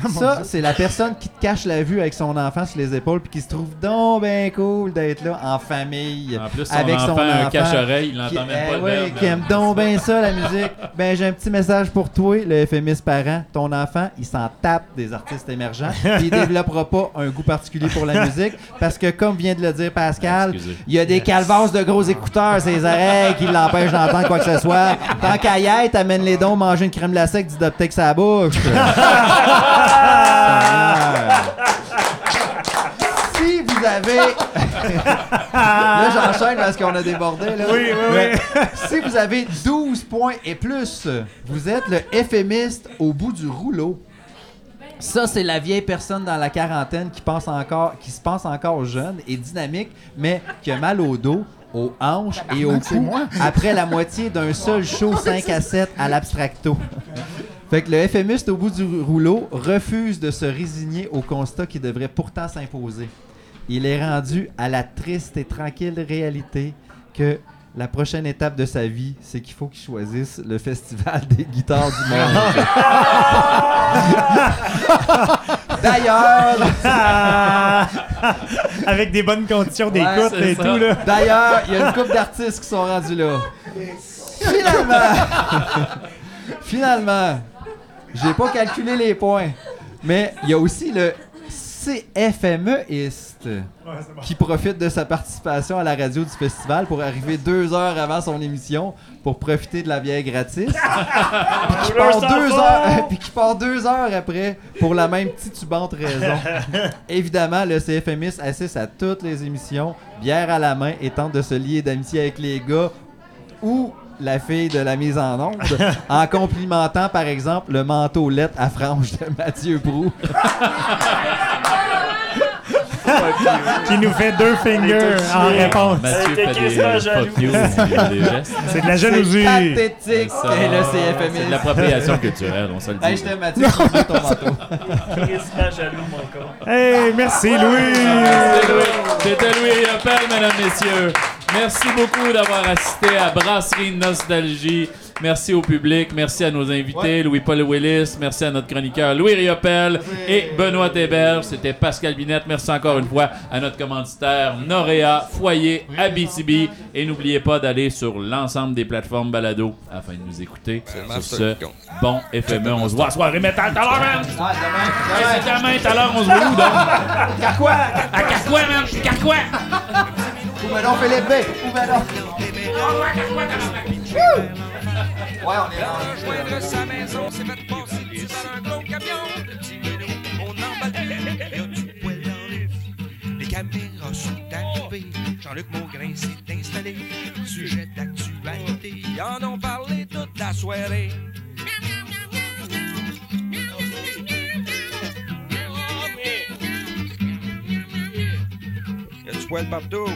Ah, Ça, c'est la personne qui te cache la vue avec son enfant sur les épaules puis qui se trouve donc bien cool d'être là en famille. En plus, son avec son enfant cache-oreille, il n'entend même eh pas le qui aime donc bien ça, la musique. Ben, j'ai un petit message pour toi, le FMiste parent. Ton enfant, il s'en tape des artistes émergents. il développera pas un goût particulier pour la musique parce que, comme vient de le dire Pascal, il y a des calvasses de gros écouteurs ses oreilles qui l'empêchent d'entendre quoi que ce soit. Tant qu'à y être, amène les dons manger une crème glacée avec du Doptex à la bouche. si vous avez... là, j'enchaîne parce qu'on a débordé. Là. Oui, oui, Mais oui. si vous avez 12 points et plus, vous êtes le FMiste au bout du rouleau. Ça, c'est la vieille personne dans la quarantaine qui pense encore, qui se pense encore jeune et dynamique, mais qui a mal au dos, aux hanches et au cou après la moitié d'un seul show 5 à 7 à l'abstracto. Fait que le FMiste au bout du rouleau refuse de se résigner au constat qui devrait pourtant s'imposer. Il est rendu à la triste et tranquille réalité que la prochaine étape de sa vie, c'est qu'il faut qu'il choisisse le festival des guitares du monde. D'ailleurs, Avec des bonnes conditions d'écoute et ça. tout, là. D'ailleurs, il y a une couple d'artistes qui sont rendus là. Finalement, finalement, j'ai pas calculé les points, mais il y a aussi le CFMEiste qui profite de sa participation à la radio du festival pour arriver deux heures avant son émission pour profiter de la bière gratis. puis, qui part deux heures, puis qui part deux heures après pour la même titubante raison. Évidemment, le CFMiste assiste à toutes les émissions, bière à la main, et tente de se lier d'amitié avec les gars ou la fille de la mise en onde, en complimentant par exemple le manteau lettre à franges de Mathieu Brou. Qui nous fait deux fingers en réponse. Mathieu fait des fuck you, des gestes. C'est de la jalousie. Pathétique! Ça, Et le C'est de l'appropriation culturelle, on se le dit. Hey, je t'aime Mathieu, je veux ton manteau. Jaloux, mon corps. Hey, merci Louis. C'était Louis, c'était Louis Riopel, mesdames, messieurs. Merci beaucoup d'avoir assisté à Brasserie Nostalgie. Merci au public, merci à nos invités, Louis-Paul Willis, merci à notre chroniqueur Louis Riopel et Benoît Héberge. C'était Pascal Binette. Merci encore une fois à notre commanditaire Noréa, Foyer, Abitibi. Et n'oubliez pas d'aller sur l'ensemble des plateformes balado afin de nous écouter. Sur ce, bon FME, on se voit à soirée métal tout à l'heure, man! Demain, tout à l'heure, on se voit où, donc? Carquois! À Carquois, man! Carquois! Poubadon Philippe fait on emballe hein. tout. Les caméras sont arrivées, Jean-Luc Maugrain s'est installé. Sujet d'actualité, en ont parlé toute la soirée. Y'a du poil partout.